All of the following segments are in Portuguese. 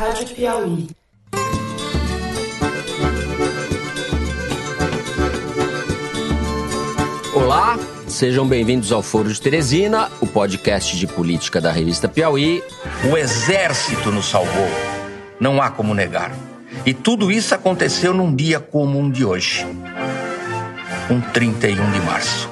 Rádio Piauí. Olá, sejam bem-vindos ao Foro de Teresina, o podcast de política da revista Piauí. O exército nos salvou, não há como negar. E tudo isso aconteceu num dia comum de hoje, um 31 de março.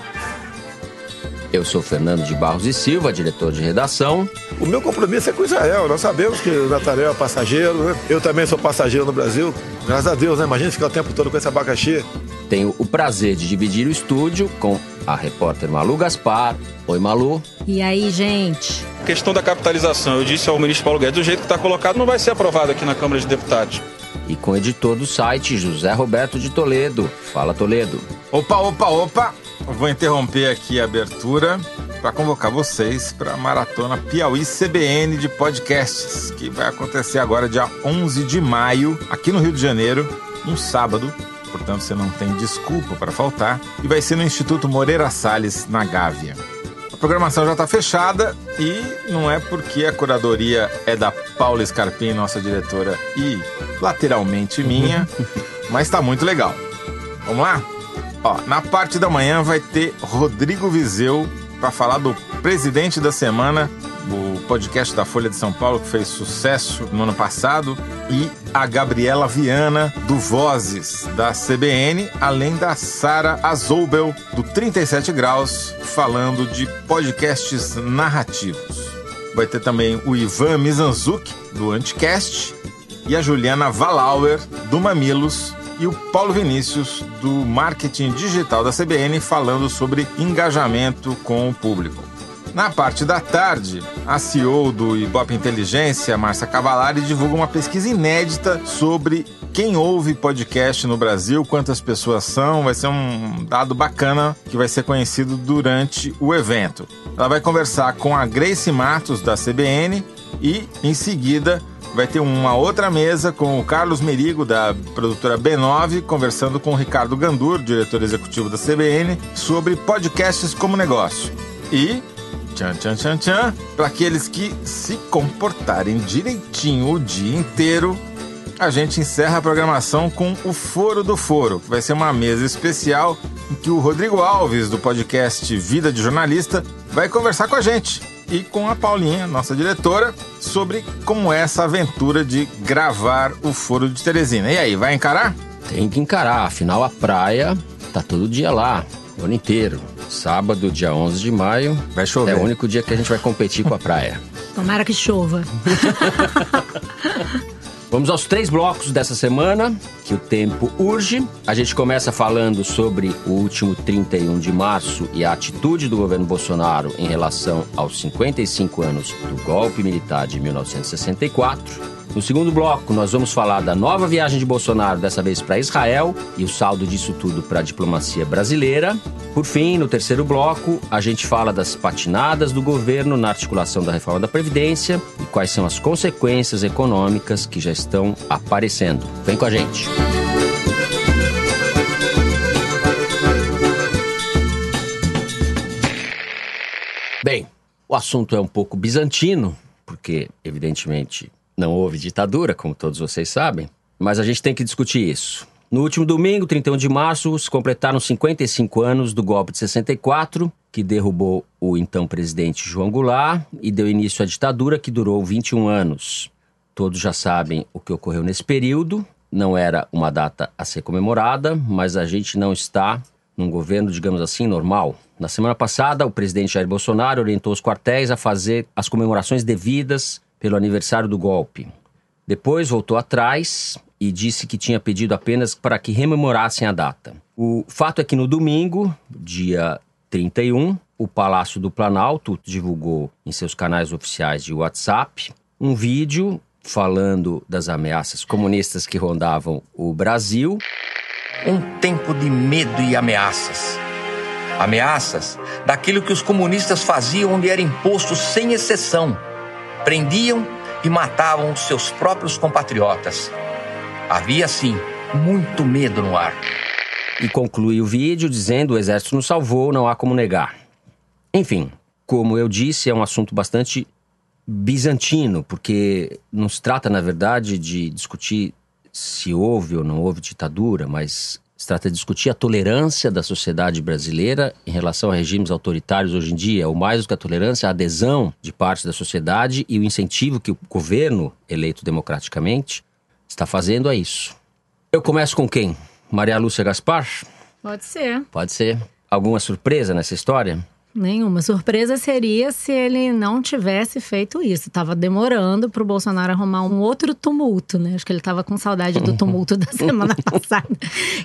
Eu sou Fernando de Barros e Silva, diretor de redação. O meu compromisso é com Israel. Nós sabemos que o Nathaniel é passageiro, né? Eu também sou passageiro no Brasil. Graças a Deus, né? Imagina ficar o tempo todo com esse abacaxi. Tenho o prazer de dividir o estúdio com a repórter Malu Gaspar. Oi, Malu. E aí, gente? A questão da capitalização, eu disse ao ministro Paulo Guedes, do jeito que está colocado, não vai ser aprovado aqui na Câmara de Deputados. E com o editor do site, José Roberto de Toledo. Fala, Toledo. Opa, opa, opa! Vou interromper aqui a abertura para convocar vocês para a maratona Piauí CBN de podcasts, que vai acontecer agora dia 11 de maio, aqui no Rio de Janeiro, um sábado. Portanto, você não tem desculpa para faltar. E vai ser no Instituto Moreira Salles, na Gávea. A programação já está fechada e não é porque a curadoria é da Paula Scarpim, nossa diretora, e lateralmente minha, mas está muito legal. Vamos lá? Ó, na parte da manhã vai ter Rodrigo Vizeu para falar do Presidente da Semana, o podcast da Folha de São Paulo que fez sucesso no ano passado, e a Gabriela Viana do Vozes da CBN, além da Sara Azoubel do 37 Graus, falando de podcasts narrativos. Vai ter também o Ivan Mizanzuki do Anticast e a Juliana Valauer do Mamilos e o Paulo Vinícius, do marketing digital da CBN, falando sobre engajamento com o público. Na parte da tarde, a CEO do Ibope Inteligência, Márcia Cavalari, divulga uma pesquisa inédita sobre quem ouve podcast no Brasil, quantas pessoas são. Vai ser um dado bacana que vai ser conhecido durante o evento. Ela vai conversar com a Grace Matos, da CBN, e, em seguida, vai ter uma outra mesa com o Carlos Merigo, da produtora B9, conversando com o Ricardo Gandur, diretor executivo da CBN, sobre podcasts como negócio. E, tchan, tchan, tchan, tchan, para aqueles que se comportarem direitinho o dia inteiro, a gente encerra a programação com o Foro do Foro, que vai ser uma mesa especial em que o Rodrigo Alves, do podcast Vida de Jornalista, vai conversar com a gente e com a Paulinha, nossa diretora, sobre como é essa aventura de gravar o Foro de Teresina. E aí, vai encarar? Tem que encarar, afinal a praia tá todo dia lá, o ano inteiro. Sábado, dia 11 de maio. Vai chover. É o único dia que a gente vai competir com a praia. Tomara que chova. Vamos aos três blocos dessa semana, que o tempo urge. A gente começa falando sobre o último 31 de março e a atitude do governo Bolsonaro em relação aos 55 anos do golpe militar de 1964. No segundo bloco, nós vamos falar da nova viagem de Bolsonaro, dessa vez para Israel, e o saldo disso tudo para a diplomacia brasileira. Por fim, no terceiro bloco, a gente fala das patinadas do governo na articulação da reforma da Previdência e quais são as consequências econômicas que já estão aparecendo. Vem com a gente! Bem, o assunto é um pouco bizantino, porque, evidentemente, não houve ditadura, como todos vocês sabem, mas a gente tem que discutir isso. No último domingo, 31 de março, se completaram 55 anos do golpe de 64, que derrubou o então presidente João Goulart e deu início à ditadura que durou 21 anos. Todos já sabem o que ocorreu nesse período. Não era uma data a ser comemorada, mas a gente não está num governo, digamos assim, normal. Na semana passada, o presidente Jair Bolsonaro orientou os quartéis a fazer as comemorações devidas pelo aniversário do golpe. Depois voltou atrás e disse que tinha pedido apenas para que rememorassem a data. O fato é que no domingo, dia 31, o Palácio do Planalto divulgou em seus canais oficiais de WhatsApp um vídeo falando das ameaças comunistas que rondavam o Brasil. Um tempo de medo e ameaças. Ameaças daquilo que os comunistas faziam onde era imposto sem exceção prendiam e matavam seus próprios compatriotas. Havia, sim, muito medo no ar. E conclui o vídeo dizendo: o exército nos salvou, não há como negar. Enfim, como eu disse, é um assunto bastante bizantino, porque não se trata, na verdade, de discutir se houve ou não houve ditadura, mas trata de discutir a tolerância da sociedade brasileira em relação a regimes autoritários hoje em dia, ou mais do que a tolerância, a adesão de parte da sociedade e o incentivo que o governo, eleito democraticamente, está fazendo a isso. Eu começo com quem? Maria Lúcia Gaspar? Pode ser. Pode ser. Alguma surpresa nessa história? Nenhuma. Surpresa seria se ele não tivesse feito isso. Tava demorando para o Bolsonaro arrumar um outro tumulto, né? Acho que ele tava com saudade do tumulto da semana passada.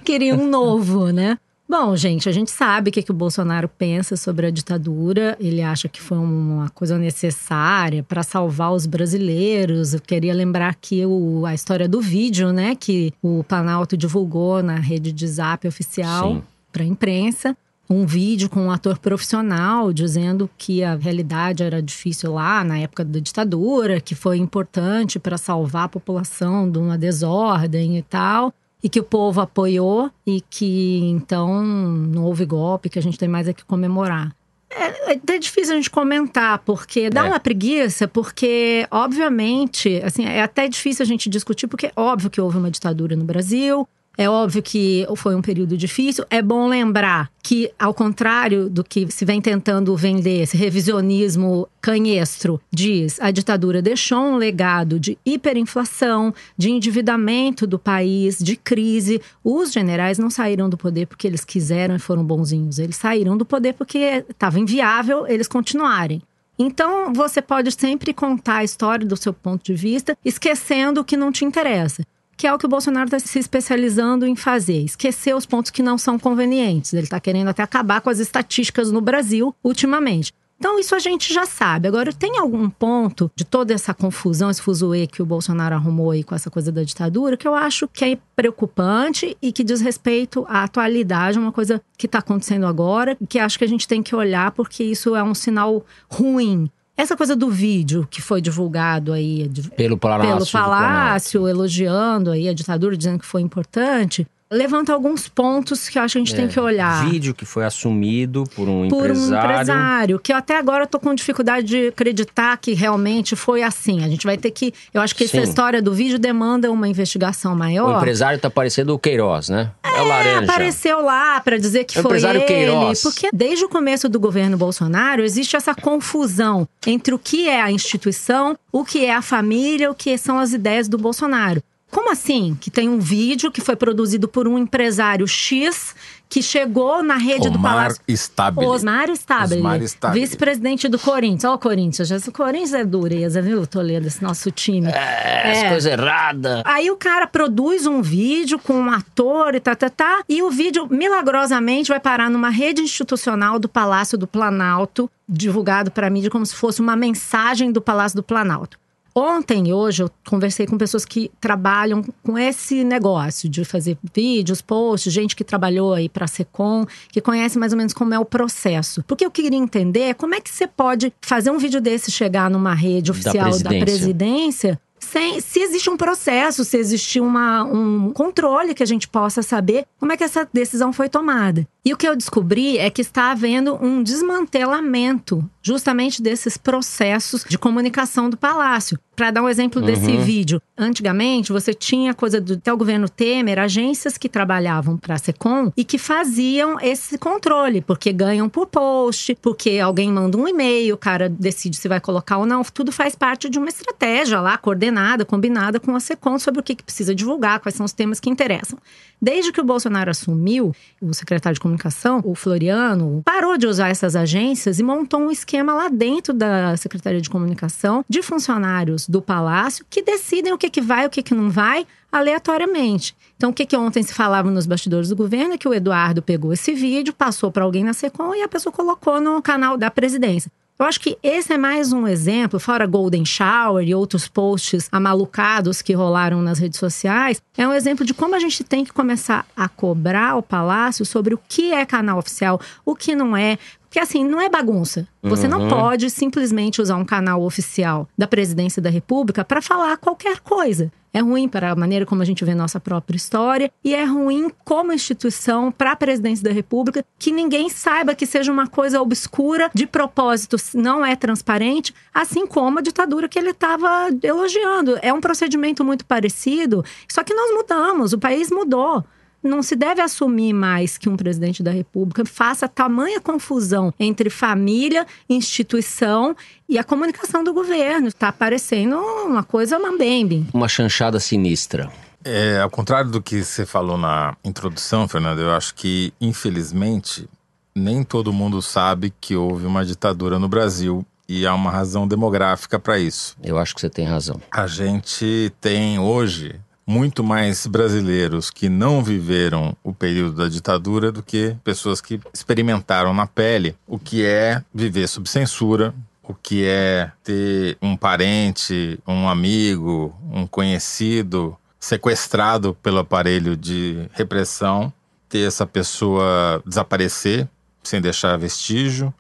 Queria um novo, né? Bom, gente, a gente sabe o que, que o Bolsonaro pensa sobre a ditadura. Ele acha que foi uma coisa necessária para salvar os brasileiros. Eu queria lembrar aqui o, a história do vídeo, né? Que o Planalto divulgou na rede de zap oficial para a imprensa um vídeo com um ator profissional dizendo que a realidade era difícil lá na época da ditadura, que foi importante para salvar a população de uma desordem e tal, e que o povo apoiou e que então não houve golpe, que a gente tem mais é que comemorar. É, é até difícil a gente comentar, porque dá É. uma preguiça, porque, obviamente, assim, é até difícil a gente discutir, porque é óbvio que houve uma ditadura no Brasil, é óbvio que foi um período difícil. É bom lembrar que, ao contrário do que se vem tentando vender, esse revisionismo canhestro diz, a ditadura deixou um legado de hiperinflação, de endividamento do país, de crise. Os generais não saíram do poder porque eles quiseram e foram bonzinhos. Eles saíram do poder porque estava inviável eles continuarem. Então, você pode sempre contar a história do seu ponto de vista, esquecendo o que não te interessa que é o que o Bolsonaro está se especializando em fazer, esquecer os pontos que não são convenientes. Ele está querendo até acabar com as estatísticas no Brasil ultimamente. Então, isso a gente já sabe. Agora, tem algum ponto de toda essa confusão, esse fuzuê que o Bolsonaro arrumou aí com essa coisa da ditadura, que eu acho que é preocupante e que diz respeito à atualidade, uma coisa que está acontecendo agora, que acho que a gente tem que olhar porque isso é um sinal ruim. Essa coisa do vídeo que foi divulgado aí Pelo Palácio. pelo palácio, elogiando aí a ditadura, dizendo que foi importante, levanta alguns pontos que eu acho que a gente tem que olhar. Vídeo que foi assumido por um Por um empresário. empresário, que eu até agora tô com dificuldade de acreditar que realmente foi assim. A gente vai ter que. Eu acho que essa Sim. história do vídeo demanda uma investigação O maior. empresário tá parecendo o Queiroz, né? É, o É, laranja. apareceu lá para dizer que É o foi empresário ele. Queiroz. Porque desde o começo do governo Bolsonaro existe essa confusão entre o que é a instituição, o que é a família, o que são as ideias do Bolsonaro. Como assim? Que tem um vídeo que foi produzido por um empresário X que chegou na rede do Omar Palácio. Stabile. Osmar Stabile, Osmar Stabile. vice-presidente do Corinthians. Ó, o Corinthians, o Corinthians é dureza, viu, Toledo, esse nosso time. É, É. coisa errada. Aí o cara produz um vídeo com um ator e tá, tá, tá. E o vídeo, milagrosamente, vai parar numa rede institucional do Palácio do Planalto, divulgado pra mídia como se fosse uma mensagem do Palácio do Planalto. Ontem e hoje eu conversei com pessoas que trabalham com esse negócio de fazer vídeos, posts, gente que trabalhou aí para a Secom, que conhece mais ou menos como é o processo. Porque eu queria entender como é que você pode fazer um vídeo desse chegar numa rede oficial da presidência. presidência sem, se existe um processo, se existe uma, um controle que a gente possa saber como é que essa decisão foi tomada. E o que eu descobri é que está havendo um desmantelamento justamente desses processos de comunicação do palácio. Para dar um exemplo desse vídeo, antigamente você tinha coisa do até o governo Temer, agências que trabalhavam para a Secom e que faziam esse controle, porque ganham por post, porque alguém manda um e-mail, o cara decide se vai colocar ou não. Tudo faz parte de uma estratégia lá, coordenada, combinada com a Secom sobre o que, que precisa divulgar, quais são os temas que interessam. Desde que o Bolsonaro assumiu, o secretário de comunicação, o Floriano, parou de usar essas agências e montou um esquema lá dentro da Secretaria de Comunicação de funcionários do Palácio que decidem o que, que vai e o que, que não vai aleatoriamente. Então, o que, que ontem se falava nos bastidores do governo é que o Eduardo pegou esse vídeo, passou para alguém na Secom e a pessoa colocou no canal da presidência. Eu acho que esse é mais um exemplo, fora Golden Shower e outros posts amalucados que rolaram nas redes sociais, é um exemplo de como a gente tem que começar a cobrar o Palácio sobre o que é canal oficial, o que não é. Porque assim, não é bagunça. Você não pode simplesmente usar um canal oficial da Presidência da República para falar qualquer coisa. é ruim para a maneira como a gente vê nossa própria história e é ruim como instituição para a presidência da República que ninguém saiba que seja uma coisa obscura, de propósito, não é transparente, assim como a ditadura que ele estava elogiando. É um procedimento muito parecido, só que nós mudamos, o país mudou não se deve assumir mais que um presidente da República faça tamanha confusão entre família, instituição e a comunicação do governo. Está parecendo uma coisa mambembe. Uma chanchada sinistra. É, ao contrário do que você falou na introdução, Fernando, eu acho que, infelizmente, nem todo mundo sabe que houve uma ditadura no Brasil e há uma razão demográfica para isso. Eu acho que você tem razão. A gente tem hoje muito mais brasileiros que não viveram o período da ditadura do que pessoas que experimentaram na pele o que é viver sob censura, o que é ter um parente, um amigo, um conhecido sequestrado pelo aparelho de repressão, ter essa pessoa desaparecer sem deixar vestígio,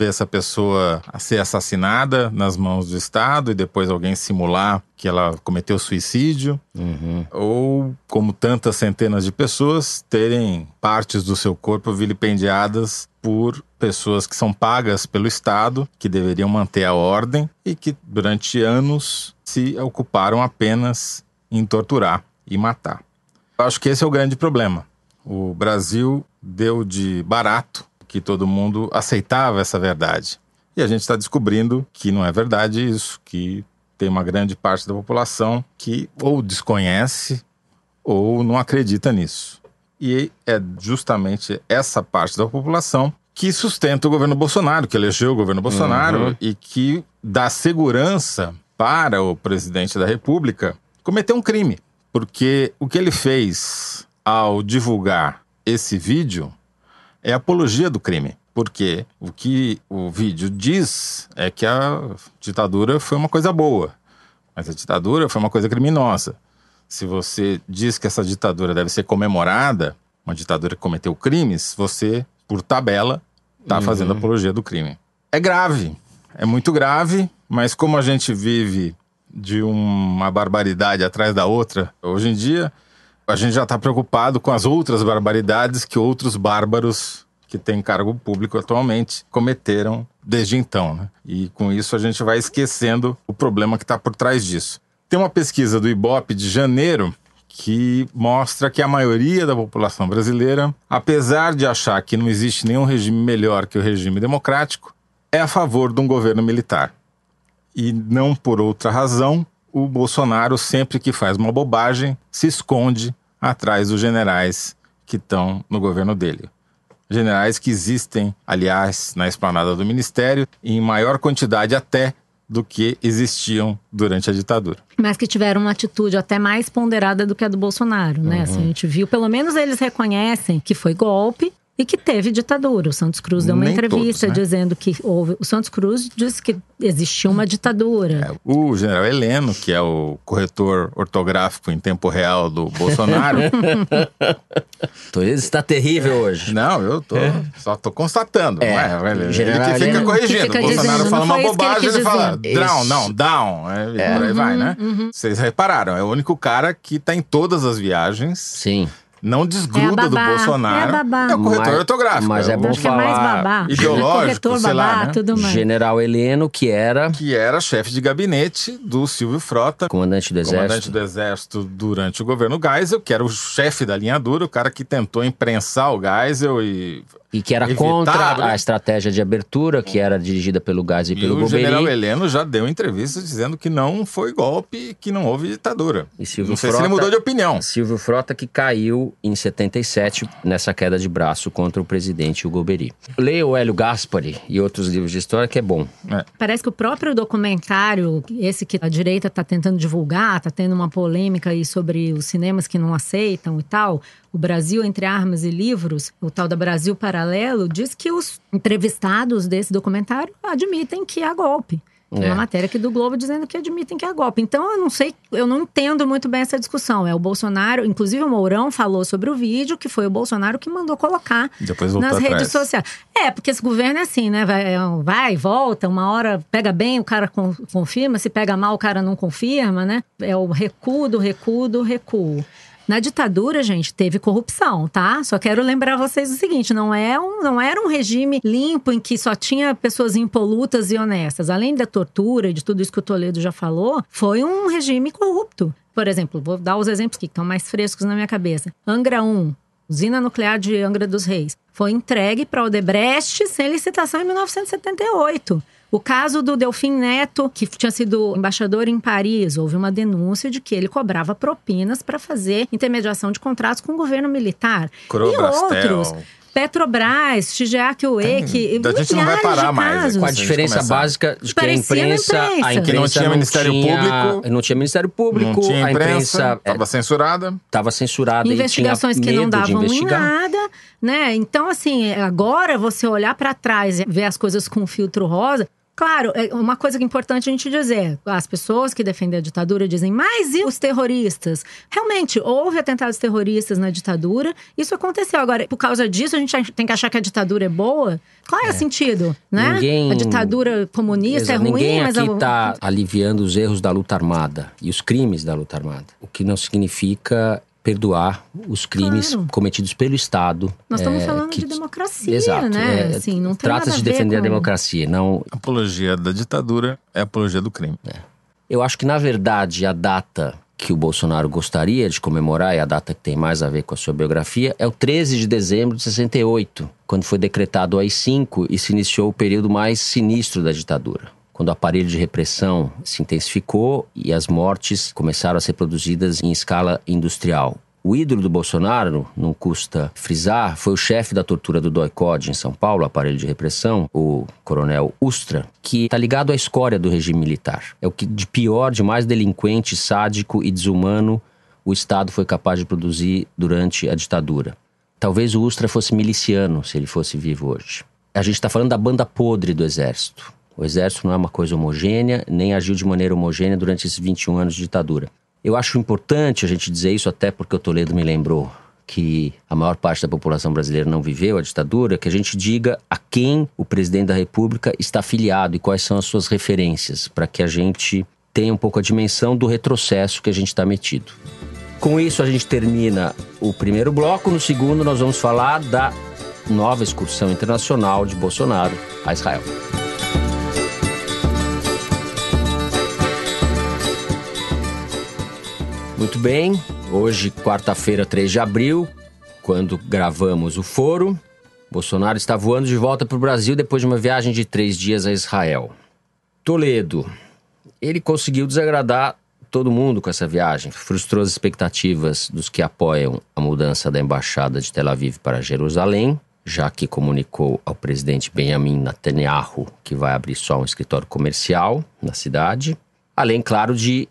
ver essa pessoa ser assassinada nas mãos do Estado e depois alguém simular que ela cometeu suicídio, uhum. ou como tantas centenas de pessoas terem partes do seu corpo vilipendiadas por pessoas que são pagas pelo Estado, que deveriam manter a ordem e que durante anos se ocuparam apenas em torturar e matar. Eu acho que esse é o grande problema. O Brasil deu de barato que todo mundo aceitava essa verdade. E a gente está descobrindo que não é verdade isso, que tem uma grande parte da população que ou desconhece ou não acredita nisso. E é justamente essa parte da população que sustenta o governo Bolsonaro, que elegeu o governo Bolsonaro uhum. e que dá segurança para o presidente da República cometer um crime. Porque o que ele fez ao divulgar esse vídeo é apologia do crime. Porque o que o vídeo diz é que a ditadura foi uma coisa boa, mas a ditadura foi uma coisa criminosa. Se você diz que essa ditadura deve ser comemorada, uma ditadura que cometeu crimes, você, por tabela, está uhum. fazendo apologia do crime. É grave, é muito grave, mas como a gente vive de uma barbaridade atrás da outra, hoje em dia, a gente já está preocupado com as outras barbaridades que outros bárbaros que têm cargo público atualmente cometeram desde então. Né? E com isso a gente vai esquecendo o problema que está por trás disso. Tem uma pesquisa do Ibope de janeiro que mostra que a maioria da população brasileira, apesar de achar que não existe nenhum regime melhor que o regime democrático, é a favor de um governo militar. E não por outra razão, o Bolsonaro, sempre que faz uma bobagem, se esconde atrás dos generais que estão no governo dele. Generais que existem, aliás, na esplanada do ministério, em maior quantidade até do que existiam durante a ditadura. Mas que tiveram uma atitude até mais ponderada do que a do Bolsonaro, né? Uhum. Assim, a gente viu, pelo menos eles reconhecem que foi golpe, e que teve ditadura. O Santos Cruz deu uma Nem entrevista todos, né? dizendo que houve. O Santos Cruz disse que existia uma ditadura. É, o general Heleno, que é o corretor ortográfico em tempo real do Bolsonaro. Está terrível hoje. Não, eu tô, é. só tô constatando. É, não é? Ele, general ele que fica corrigindo. Fica o Bolsonaro dizendo, fala uma bobagem, ele, ele fala down, não, down. É, é. Por aí uhum, vai, né? Uhum. Vocês repararam, é o único cara que tá em todas as viagens. Sim não desgruda é do Bolsonaro. É, babá. é o corretor mas, ortográfico. Mas é, é bom falar. É mais babá. Ideológico, corretor, sei babá, lá, né? tudo mais. General Heleno, que era... Que era chefe de gabinete do Silvio Frota. Comandante do Exército. Comandante do Exército durante o governo Geisel, que era o chefe da linha dura, o cara que tentou imprensar o Geisel e e que era evitar, contra a estratégia de abertura, que era dirigida pelo Gás e, e pelo Goberi. o general Heleno já deu entrevista dizendo que não foi golpe, que não houve ditadura. E Silvio não sei Frota, se ele mudou de opinião. Silvio Frota que caiu em 77 nessa queda de braço contra o presidente Hugo Beri. Leia o Hélio Gaspari e outros livros de história que é bom. É. Parece que o próprio documentário, esse que a direita está tentando divulgar, está tendo uma polêmica aí sobre os cinemas que não aceitam e tal, o Brasil entre armas e livros, o tal da Brasil Paralelo, diz que os entrevistados desse documentário admitem que há golpe. É. Uma matéria aqui do Globo dizendo que admitem que é golpe. Então, eu não sei, eu não entendo muito bem essa discussão. É o Bolsonaro, inclusive o Mourão falou sobre o vídeo, que foi o Bolsonaro que mandou colocar nas atrás. redes sociais. É, porque esse governo é assim, né? Vai, vai, volta, uma hora pega bem, o cara confirma, se pega mal, o cara não confirma, né? É o recuo do recuo do recuo. Na ditadura, gente, teve corrupção, tá? Só quero lembrar vocês o seguinte: não, é um, não era um regime limpo em que só tinha pessoas impolutas e honestas. Além da tortura e de tudo isso que o Toledo já falou, foi um regime corrupto. Por exemplo, vou dar os exemplos que estão mais frescos na minha cabeça. Angra 1, usina nuclear de Angra dos Reis, foi entregue para Odebrecht sem licitação em 1978. O caso do Delfim Neto, que tinha sido embaixador em Paris, houve uma denúncia de que ele cobrava propinas para fazer intermediação de contratos com o governo militar. Crobrastel. E outros. Petrobras, TGA, UE, que a gente não vai parar mais. Com a diferença básica de que a imprensa, imprensa, a imprensa não tinha não Ministério tinha, Público, não tinha Ministério Público, não tinha a imprensa estava censurada, estava censurada investigações e que não davam em nada, né? Então assim, agora você olhar para trás e ver as coisas com filtro rosa, Claro, é uma coisa que é importante a gente dizer: as pessoas que defendem a ditadura dizem, mas e os terroristas? Realmente, houve atentados terroristas na ditadura, isso aconteceu. Agora, por causa disso, a gente tem que achar que a ditadura é boa? Qual é, é. o sentido? Né? Ninguém, a ditadura comunista Exato, é ruim, ninguém mas. Ninguém aqui está aliviando os erros da luta armada e os crimes da luta armada. O que não significa perdoar os crimes claro. cometidos pelo Estado. Nós estamos é, falando que, de democracia, exato, né? É, assim, não Trata-se de defender com... a democracia, não... Apologia da ditadura é apologia do crime. É. Eu acho que, na verdade, a data que o Bolsonaro gostaria de comemorar, e a data que tem mais a ver com a sua biografia, é o 13 de dezembro de 68, quando foi decretado o AI-5 e se iniciou o período mais sinistro da ditadura quando o aparelho de repressão se intensificou e as mortes começaram a ser produzidas em escala industrial. O ídolo do Bolsonaro, não custa frisar, foi o chefe da tortura do DOI-COD em São Paulo, aparelho de repressão, o coronel Ustra, que está ligado à escória do regime militar. É o que de pior, de mais delinquente, sádico e desumano o Estado foi capaz de produzir durante a ditadura. Talvez o Ustra fosse miliciano, se ele fosse vivo hoje. A gente está falando da banda podre do Exército. O exército não é uma coisa homogênea, nem agiu de maneira homogênea durante esses 21 anos de ditadura. Eu acho importante a gente dizer isso, até porque o Toledo me lembrou que a maior parte da população brasileira não viveu a ditadura, que a gente diga a quem o presidente da República está afiliado e quais são as suas referências, para que a gente tenha um pouco a dimensão do retrocesso que a gente está metido. Com isso, a gente termina o primeiro bloco. No segundo, nós vamos falar da nova excursão internacional de Bolsonaro a Israel. Muito bem, hoje, quarta-feira, 3 de abril, quando gravamos o foro, Bolsonaro está voando de volta para o Brasil depois de uma viagem de três dias a Israel. Toledo, ele conseguiu desagradar todo mundo com essa viagem, frustrou as expectativas dos que apoiam a mudança da embaixada de Tel Aviv para Jerusalém, já que comunicou ao presidente Benjamin Netanyahu que vai abrir só um escritório comercial na cidade, além, claro, de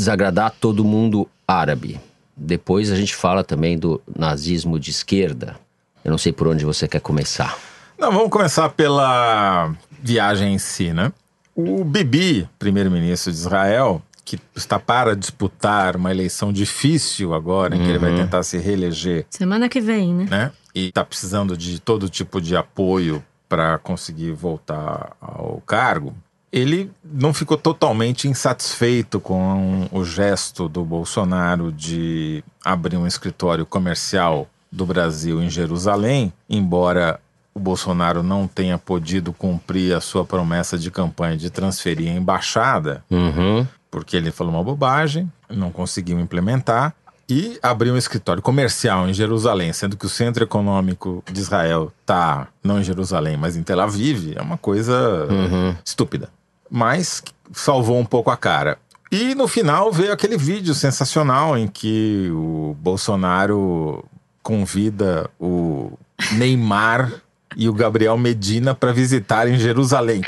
desagradar todo mundo árabe. Depois a gente fala também do nazismo de esquerda. Eu não sei por onde você quer começar. Não, vamos começar pela viagem em si, né? O Bibi, primeiro-ministro de Israel, que está para disputar uma eleição difícil agora, em que ele vai uhum. tentar se reeleger. Semana que vem, né? né? E está precisando de todo tipo de apoio para conseguir voltar ao cargo ele não ficou totalmente insatisfeito com o gesto do Bolsonaro de abrir um escritório comercial do Brasil em Jerusalém, embora o Bolsonaro não tenha podido cumprir a sua promessa de campanha de transferir a embaixada, uhum. porque ele falou uma bobagem, não conseguiu implementar. E abriu um escritório comercial em Jerusalém, sendo que o centro econômico de Israel está não em Jerusalém, mas em Tel Aviv, é uma coisa uhum. estúpida mas salvou um pouco a cara. E no final veio aquele vídeo sensacional em que o Bolsonaro convida o Neymar e o Gabriel Medina para visitarem Jerusalém.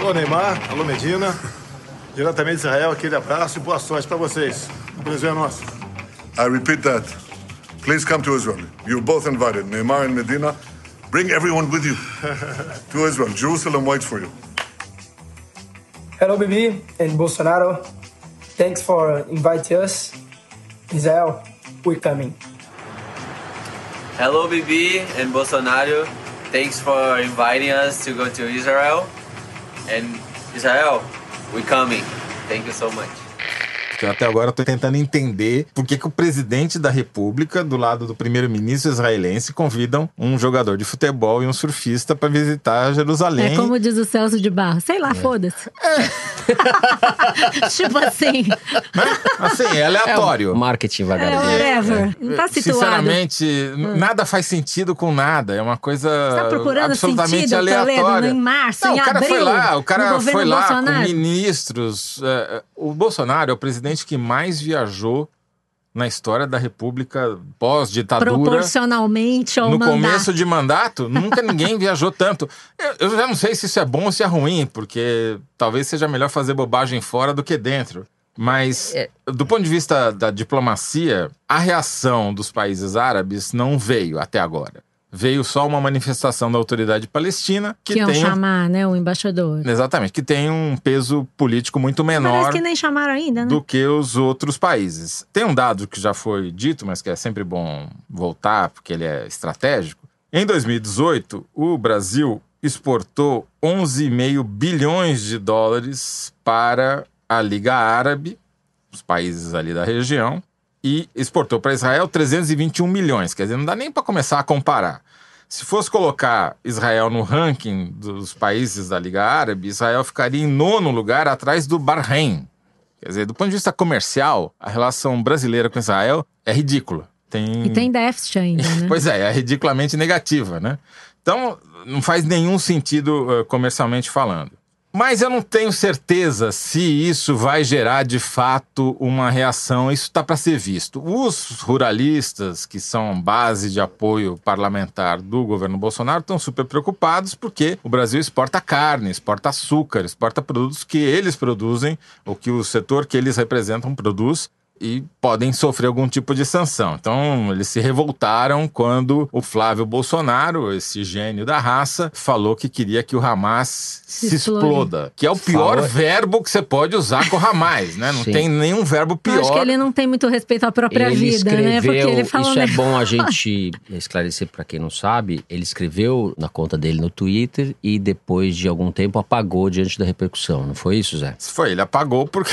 Alô Neymar, alô Medina, diretamente de Israel, aquele abraço e boa sorte para vocês. O prazer é nosso. I repeat that. Please come to Israel. You're both invited, Neymar and Medina. Bring everyone with you to Israel. Jerusalem waits for you. Hello, Bibi and Bolsonaro. Thanks for inviting us. Israel, we're coming. Hello, Bibi and Bolsonaro. Thanks for inviting us to go to Israel. And Israel, we're coming. Thank you so much. Que eu até agora estou tentando entender por que, que o presidente da República, do lado do primeiro-ministro israelense, convidam um jogador de futebol e um surfista para visitar Jerusalém. É como diz o Celso de Barro. Sei lá, foda-se. tipo assim. Né? Assim, é aleatório. É o marketing É, vagabundo. whatever. Não tá situado. Sinceramente, n- nada faz sentido com nada. É uma coisa Você tá procurando absolutamente sentido, Toledo, aleatória. em março, Não, em o cara abril, foi lá, o cara foi lá Bolsonaro? com ministros. é, é, o Bolsonaro é o presidente que mais viajou na história da República pós-ditadura. Proporcionalmente ao No mandato. começo de mandato, nunca ninguém viajou tanto. Eu, eu já não sei se isso é bom ou se é ruim, porque talvez seja melhor fazer bobagem fora do que dentro. Mas, do ponto de vista da diplomacia, a reação dos países árabes não veio até agora. Veio só uma manifestação da autoridade palestina que, Que iam tem um- chamar, né, o embaixador. exatamente que tem um peso político muito menor Parece que nem chamaram ainda, né? do que os outros países. Tem um dado que já foi dito, mas que é sempre bom voltar, porque ele é estratégico. Em 2018, o Brasil exportou 11,5 bilhões de dólares para a Liga Árabe, os países ali da região, e exportou para Israel 321 milhões. Quer dizer, não dá nem para começar a comparar. Se fosse colocar Israel no ranking dos países da Liga Árabe, Israel ficaria em nono lugar atrás do Bahrein. Quer dizer, do ponto de vista comercial, a relação brasileira com Israel é ridícula. Tem... E tem déficit ainda, né? Pois é, é ridiculamente negativa, né? Então, não faz nenhum sentido eh, comercialmente falando. Mas eu não tenho certeza se isso vai gerar de fato uma reação. Isso está para ser visto. Os ruralistas, que são base de apoio parlamentar do governo Bolsonaro, estão super preocupados porque o Brasil exporta carne, exporta açúcar, exporta produtos que eles produzem, ou que o setor que eles representam produz e podem sofrer algum tipo de sanção. Então, eles se revoltaram quando o Flávio Bolsonaro, esse gênio da raça, falou que queria que o Hamas se, Se explode. exploda, que é o pior Fala- verbo que você pode usar com o Hamas, né? Não Sim. tem nenhum verbo Eu pior. acho que ele não tem muito respeito à própria ele vida, escreveu, né? Porque ele falou. isso é bom a gente esclarecer para quem não sabe. Ele escreveu na conta dele no Twitter e depois de algum tempo apagou diante da repercussão. Não foi isso, Zé? Foi, ele apagou porque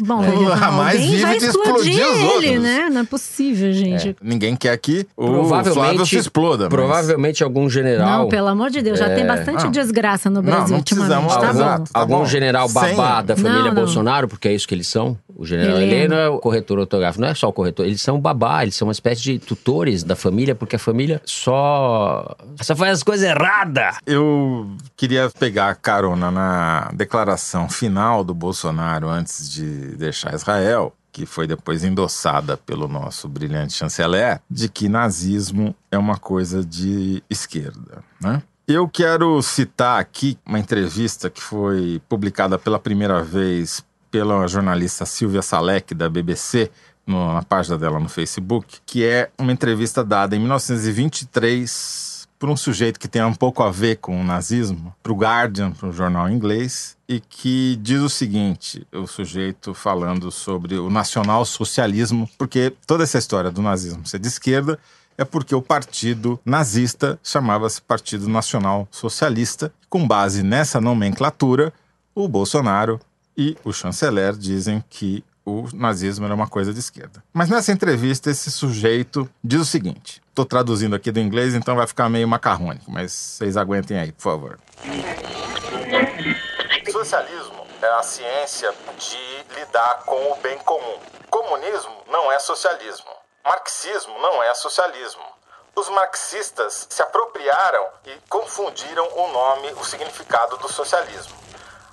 Bom, o Hamas vive de explodir explodir os ele, outros. né? Não é possível, gente. Ninguém quer que o Flávio se exploda. mas- Provavelmente algum general. Não, pelo amor de Deus, já tem bastante não. desgraça no Brasil não ultimamente. precisamos- Tá Exato. bom. Tá algum bom. general Sem- babá da família Não, não. Bolsonaro, porque é isso que eles são. O general Heleno. Heleno é o corretor ortográfico. Não é só o corretor, eles são babá, eles são uma espécie de tutores da família, porque a família só. só faz as coisas erradas. Eu queria pegar carona na declaração final do Bolsonaro antes de deixar Israel, que foi depois endossada pelo nosso brilhante chanceler, de que nazismo é uma coisa de esquerda, né? Eu quero citar aqui uma entrevista que foi publicada pela primeira vez pela jornalista Silvia Salek, da BBC, no- na página dela no Facebook, que é uma entrevista dada em 1923 por um sujeito que tem um pouco a ver com o nazismo, para o Guardian, para um jornal inglês, e que diz o seguinte: o sujeito falando sobre o nacional-socialismo, porque toda essa história do nazismo ser de esquerda é porque o partido nazista chamava-se Partido Nacional Socialista. Com base nessa nomenclatura, o Bolsonaro e o chanceler dizem que o nazismo era uma coisa de esquerda. Mas nessa entrevista, esse sujeito diz o seguinte: estou traduzindo aqui do inglês, então vai ficar meio macarrônico, mas vocês aguentem aí, por favor. Socialismo é a ciência de lidar com o bem comum. Comunismo não é socialismo. Marxismo não é socialismo. Os marxistas se apropriaram e confundiram o nome, o significado do socialismo.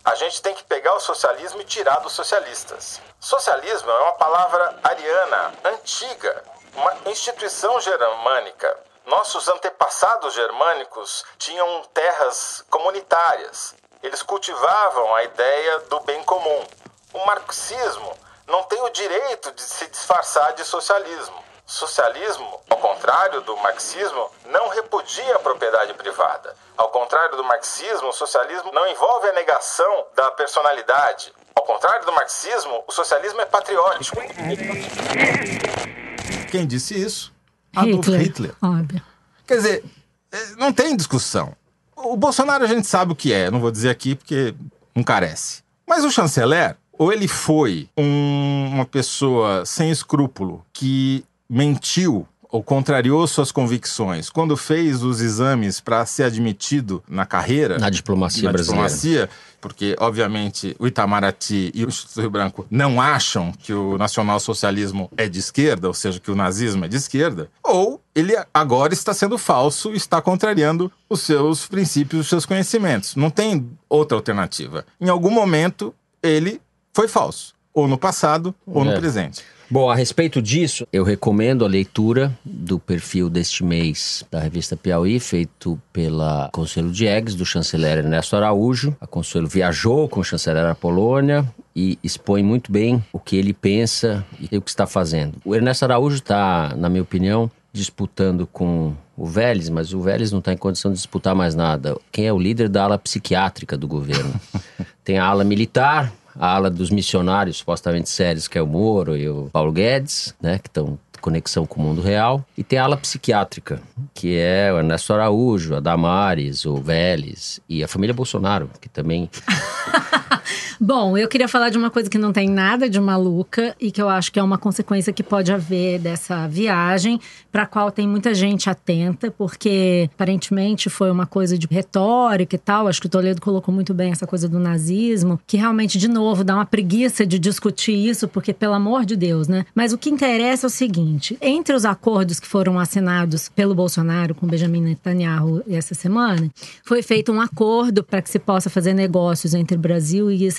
A gente tem que pegar o socialismo e tirar dos socialistas. Socialismo é uma palavra ariana, antiga, uma instituição germânica. Nossos antepassados germânicos tinham terras comunitárias. Eles cultivavam a ideia do bem comum. O marxismo não tem o direito de se disfarçar de socialismo. Socialismo, ao contrário do marxismo, não repudia a propriedade privada. Ao contrário do marxismo, o socialismo não envolve a negação da personalidade. Ao contrário do marxismo, o socialismo é patriótico. Quem disse isso? Adolf Hitler. Hitler. Óbvio. Quer dizer, eh, não tem discussão. O Bolsonaro a gente sabe o que é, não vou dizer aqui porque não carece. Mas o chanceler, ou ele foi um- uma pessoa sem escrúpulo que mentiu ou contrariou suas convicções quando fez os exames para ser admitido na carreira, Na diplomacia na brasileira. diplomacia, porque, obviamente, o Itamaraty e o Instituto Rio Branco não acham que o nacionalsocialismo é de esquerda, ou seja, que o nazismo é de esquerda, ou ele agora está sendo falso está contrariando os seus princípios, os seus conhecimentos. Não tem outra alternativa. Em algum momento, ele foi falso, ou no passado, ou no É. presente. Bom, a respeito disso, eu recomendo a leitura do perfil deste mês da revista Piauí, feito pela Conselho Diegues, do chanceler Ernesto Araújo. A Conselho viajou com o chanceler à Polônia e expõe muito bem o que ele pensa e o que está fazendo. O Ernesto Araújo está, na minha opinião, disputando com o Vélez, mas o Vélez não está em condição de disputar mais nada. Quem é o líder da ala psiquiátrica do governo? Tem a ala militar, a ala dos missionários supostamente sérios, que é o Moro e o Paulo Guedes, né, que estão conexão com o mundo real, e tem a ala psiquiátrica, que é o Ernesto Araújo, a Damares, o Vélez e a família Bolsonaro, que também Bom, eu queria falar de uma coisa que não tem nada de maluca e que eu acho que é uma consequência que pode haver dessa viagem, para qual tem muita gente atenta, porque aparentemente foi uma coisa de retórica e tal. Acho que o Toledo colocou muito bem essa coisa do nazismo, que realmente, de novo, dá uma preguiça de discutir isso, porque, pelo amor de Deus, né? Mas o que interessa é o seguinte: entre os acordos que foram assinados pelo Bolsonaro com Benjamin Netanyahu essa semana, foi feito um acordo para que se possa fazer negócios entre Brasil e Israel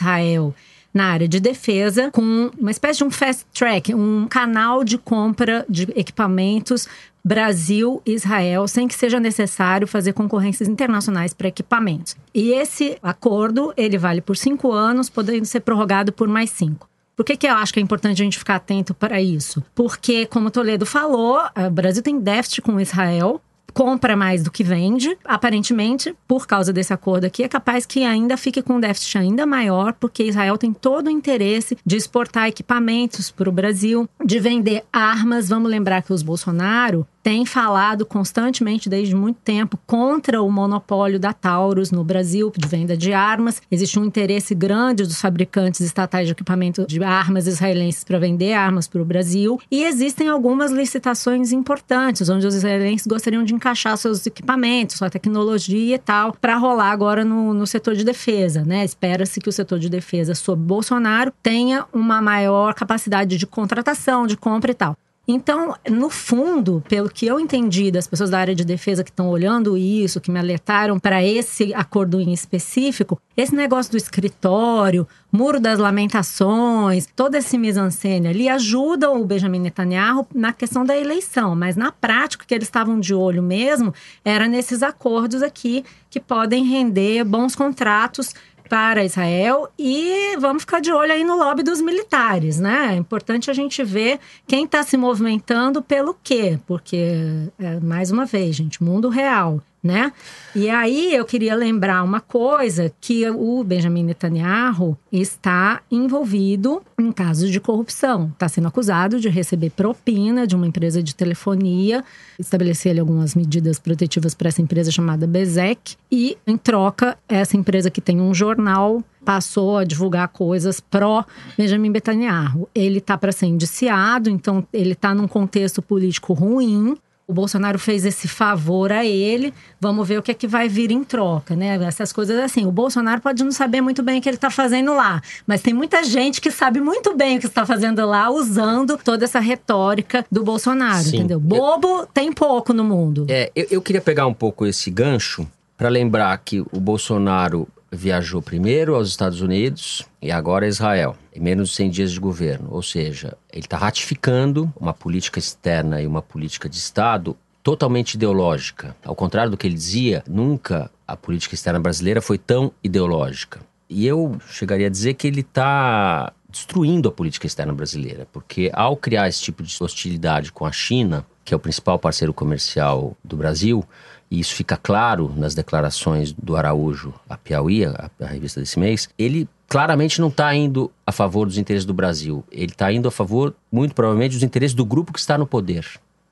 na área de defesa, com uma espécie de um fast track, um canal de compra de equipamentos Brasil e Israel, sem que seja necessário fazer concorrências internacionais para equipamentos. E esse acordo, ele vale por cinco anos, podendo ser prorrogado por mais cinco. Por que, que eu acho que é importante a gente ficar atento para isso? Porque, como Toledo falou, o Brasil tem déficit com Israel, compra mais do que vende. Aparentemente, por causa desse acordo aqui, é capaz que ainda fique com um déficit ainda maior, porque Israel tem todo o interesse de exportar equipamentos para o Brasil, de vender armas. Vamos lembrar que os Bolsonaro têm falado constantemente desde muito tempo contra o monopólio da Taurus no Brasil de venda de armas. Existe um interesse grande dos fabricantes estatais de equipamento de armas israelenses para vender armas para o Brasil. E existem algumas licitações importantes, onde os israelenses gostariam de encaixar seus equipamentos, sua tecnologia e tal, para rolar agora no, no setor de defesa. Né? Espera-se que o setor de defesa sob Bolsonaro tenha uma maior capacidade de contratação, de compra e tal. Então, no fundo, pelo que eu entendi das pessoas da área de defesa que estão olhando isso, que me alertaram para esse acordo em específico, esse negócio do escritório, muro das lamentações, todo esse mise-en-scène ali ajuda o Benjamin Netanyahu na questão da eleição, mas na prática o que eles estavam de olho mesmo era nesses acordos aqui que podem render bons contratos para Israel e vamos ficar de olho aí no lobby dos militares, né? É importante a gente ver quem está se movimentando pelo quê, porque, é, mais uma vez, gente, mundo real, né? E aí eu queria lembrar uma coisa, que o Benjamin Netanyahu está envolvido em casos de corrupção. Está sendo acusado de receber propina de uma empresa de telefonia, estabelecer ali algumas medidas protetivas para essa empresa chamada Bezek, e em troca, essa empresa que tem um jornal passou a divulgar coisas pró Benjamin Netanyahu. Ele está para ser indiciado, então ele está num contexto político ruim. O Bolsonaro fez esse favor a ele. Vamos ver o que é que vai vir em troca, né? Essas coisas assim. O Bolsonaro pode não saber muito bem o que ele está fazendo lá, mas tem muita gente que sabe muito bem o que está fazendo lá, usando toda essa retórica do Bolsonaro, Sim. entendeu? Bobo tem pouco no mundo. É, eu, eu queria pegar um pouco esse gancho para lembrar que o Bolsonaro viajou primeiro aos Estados Unidos e agora a Israel, em menos de 100 dias de governo. Ou seja, ele está ratificando uma política externa e uma política de Estado totalmente ideológica. Ao contrário do que ele dizia, nunca a política externa brasileira foi tão ideológica. E eu chegaria a dizer que ele está destruindo a política externa brasileira, porque ao criar esse tipo de hostilidade com a China, que é o principal parceiro comercial do Brasil, e isso fica claro nas declarações do Araújo a Piauí, a, a revista desse mês, ele claramente não está indo a favor dos interesses do Brasil. Ele está indo a favor, muito provavelmente, dos interesses do grupo que está no poder.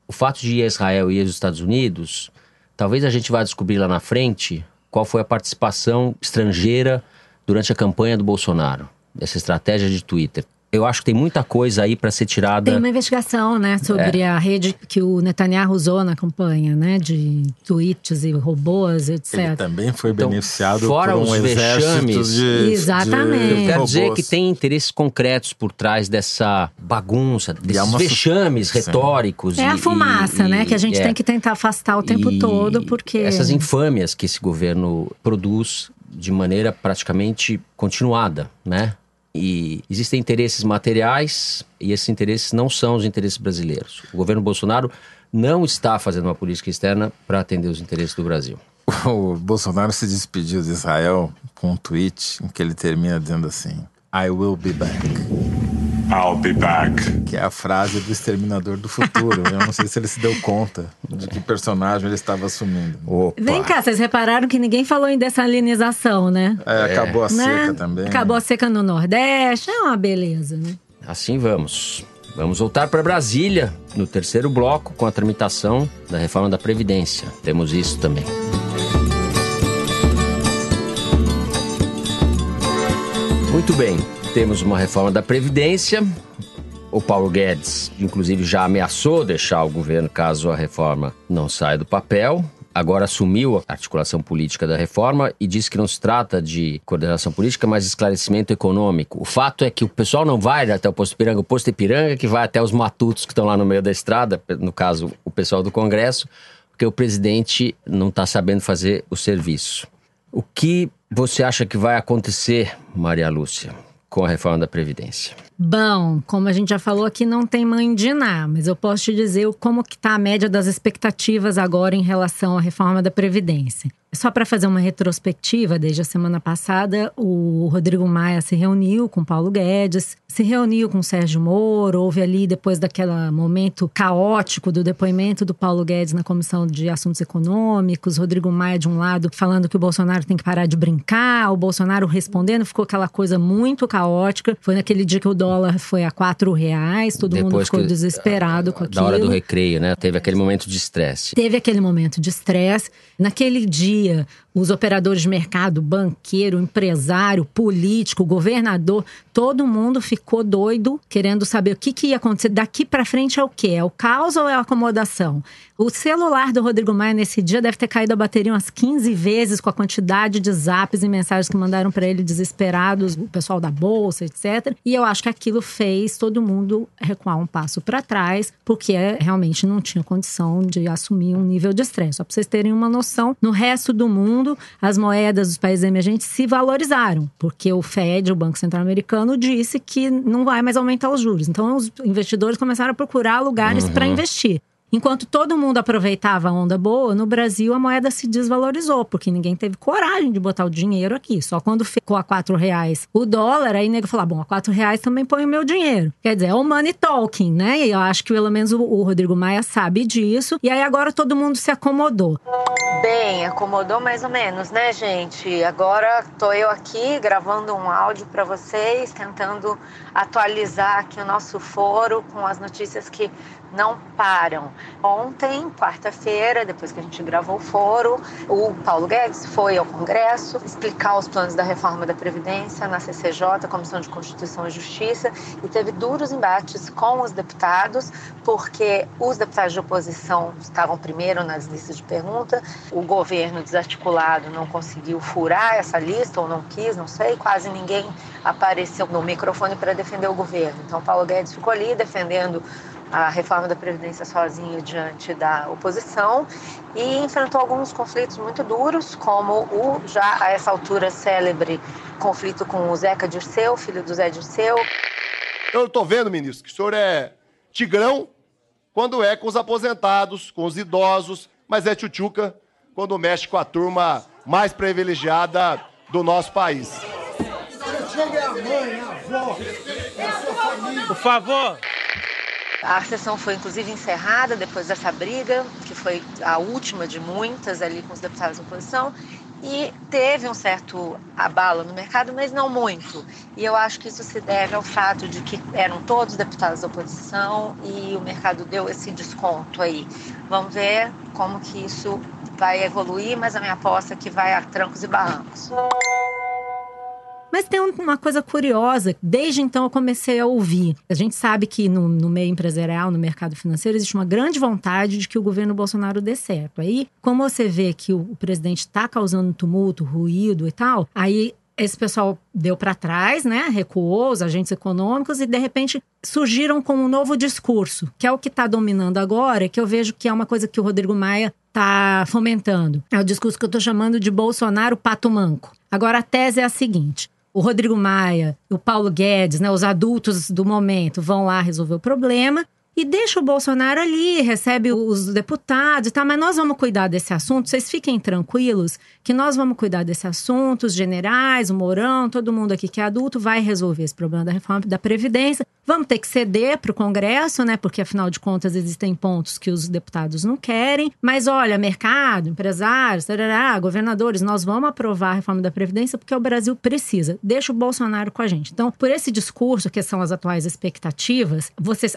O fato de ir a Israel e ir aos Estados Unidos, talvez a gente vá descobrir lá na frente qual foi a participação estrangeira durante a campanha do Bolsonaro, dessa estratégia de Twitter eu acho que tem muita coisa aí para ser tirada. Tem uma investigação, né, sobre é. a rede que o Netanyahu usou na campanha, né, de tweets e robôs, etc. Ele também foi então, beneficiado fora por um os vexames. De, Exatamente. De eu quero dizer que tem interesses concretos por trás dessa bagunça, desses vexames su... retóricos. É e, a fumaça, e, né, que a gente é. tem que tentar afastar o tempo e todo, porque essas infâmias que esse governo produz de maneira praticamente continuada, né? E existem interesses materiais e esses interesses não são os interesses brasileiros. O governo Bolsonaro não está fazendo uma política externa para atender os interesses do Brasil. O Bolsonaro se despediu de Israel com um tweet em que ele termina dizendo assim: I will be back. I'll be back. Que é a frase do Exterminador do Futuro. Eu não sei se ele se deu conta de que personagem ele estava assumindo. Opa. Vem cá, vocês repararam que ninguém falou em dessalinização, né? É, acabou a Né? seca também. Acabou a seca no Nordeste, é uma beleza, né? Assim vamos. Vamos voltar para Brasília no terceiro bloco com a tramitação da reforma da Previdência. Temos isso também. Muito bem, temos uma reforma da Previdência. O Paulo Guedes, inclusive, já ameaçou deixar o governo caso a reforma não saia do papel. Agora assumiu a articulação política da reforma e disse que não se trata de coordenação política, mas esclarecimento econômico. O fato é que o pessoal não vai até o posto Ipiranga, o posto Ipiranga que vai até os matutos que estão lá no meio da estrada, no caso, o pessoal do Congresso, porque o presidente não está sabendo fazer o serviço. O que você acha que vai acontecer, Maria Lúcia, com a reforma da Previdência? Bom, como a gente já falou aqui, não tem mãe de nada, mas eu posso te dizer como que está a média das expectativas agora em relação à reforma da Previdência. Só para fazer uma retrospectiva, desde a semana passada, o Rodrigo Maia se reuniu com Paulo Guedes, se reuniu com Sérgio Moro, houve ali, depois daquele momento caótico do depoimento do Paulo Guedes na Comissão de Assuntos Econômicos, Rodrigo Maia, de um lado, falando que o Bolsonaro tem que parar de brincar, o Bolsonaro respondendo, ficou aquela coisa muito caótica. Foi naquele dia que o dólar foi a quatro reais, todo mundo ficou que- desesperado com aquilo. Da hora do recreio, né? Teve aquele momento de estresse. Teve aquele momento de estresse. Naquele dia, os operadores de mercado, banqueiro, empresário, político, governador, todo mundo ficou doido, querendo saber o que, que ia acontecer. Daqui para frente é o quê? É o caos ou é a acomodação? O celular do Rodrigo Maia nesse dia deve ter caído a bateria umas 15 vezes com a quantidade de zaps e mensagens que mandaram para ele desesperados, o pessoal da bolsa, etc. E eu acho que aquilo fez todo mundo recuar um passo para trás, porque realmente não tinha condição de assumir um nível de estresse. Só para vocês terem uma noção, no resto do mundo, as moedas dos países emergentes se valorizaram, porque o Fed, o Banco Central Americano, disse que não vai mais aumentar os juros. Então, os investidores começaram a procurar lugares para investir. Enquanto todo mundo aproveitava a onda boa, no Brasil a moeda se desvalorizou, porque ninguém teve coragem de botar o dinheiro aqui. Só quando ficou a quatro reais o dólar, aí o nego falou: bom, a quatro reais também põe o meu dinheiro. Quer dizer, é o money talking, né? E eu acho que pelo menos o, o Rodrigo Maia sabe disso. E aí agora todo mundo se acomodou. Bem, acomodou mais ou menos, né, gente? Agora tô eu aqui gravando um áudio para vocês, tentando atualizar aqui o nosso foro com as notícias que não param. Ontem, quarta-feira, depois que a gente gravou o foro, o Paulo Guedes foi ao Congresso explicar os planos da reforma da Previdência na CCJ, Comissão de Constituição e Justiça, e teve duros embates com os deputados, porque os deputados de oposição estavam primeiro nas listas de pergunta, o governo desarticulado não conseguiu furar essa lista, ou não quis, não sei, quase ninguém apareceu no microfone para defender o governo. Então, Paulo Guedes ficou ali defendendo a reforma da Previdência sozinho diante da oposição e enfrentou alguns conflitos muito duros, como o já a essa altura célebre conflito com o Zeca Dirceu, filho do Zé Dirceu. Eu tô vendo, ministro, que o senhor é tigrão quando é com os aposentados, com os idosos, mas é tchutchuca quando mexe com a turma mais privilegiada do nosso país. Chame a mãe, a avó, a sua família. Por favor. A sessão foi inclusive encerrada depois dessa briga, que foi a última de muitas ali com os deputados da oposição, e teve um certo abalo no mercado, mas não muito. E eu acho que isso se deve ao fato de que eram todos deputados da oposição e o mercado deu esse desconto aí. Vamos ver como que isso vai evoluir, mas a minha aposta é que vai a trancos e barrancos. Mas tem uma coisa curiosa, desde então eu comecei a ouvir. A gente sabe que no, no, meio empresarial, no mercado financeiro, existe uma grande vontade de que o governo Bolsonaro dê certo. Aí, como você vê que o, o presidente está causando tumulto, ruído e tal, aí esse pessoal deu para trás, né? Recuou os agentes econômicos e de repente surgiram com um novo discurso, que é o que está dominando agora, que eu vejo que é uma coisa que o Rodrigo Maia está fomentando. É o discurso que eu estou chamando de Bolsonaro pato manco. Agora a tese é a seguinte: o Rodrigo Maia, o Paulo Guedes, né, os adultos do momento vão lá resolver o problema e deixa o Bolsonaro ali, recebe os deputados e tal, mas nós vamos cuidar desse assunto, vocês fiquem tranquilos que nós vamos cuidar desse assunto, os generais, o Mourão, todo mundo aqui que é adulto vai resolver esse problema da reforma da Previdência. Vamos ter que ceder para o Congresso, né? Porque afinal de contas existem pontos que os deputados não querem. Mas olha, mercado, empresários, tarará, governadores, nós vamos aprovar a reforma da Previdência porque o Brasil precisa. Deixa o Bolsonaro com a gente. Então, por esse discurso, que são as atuais expectativas, vocês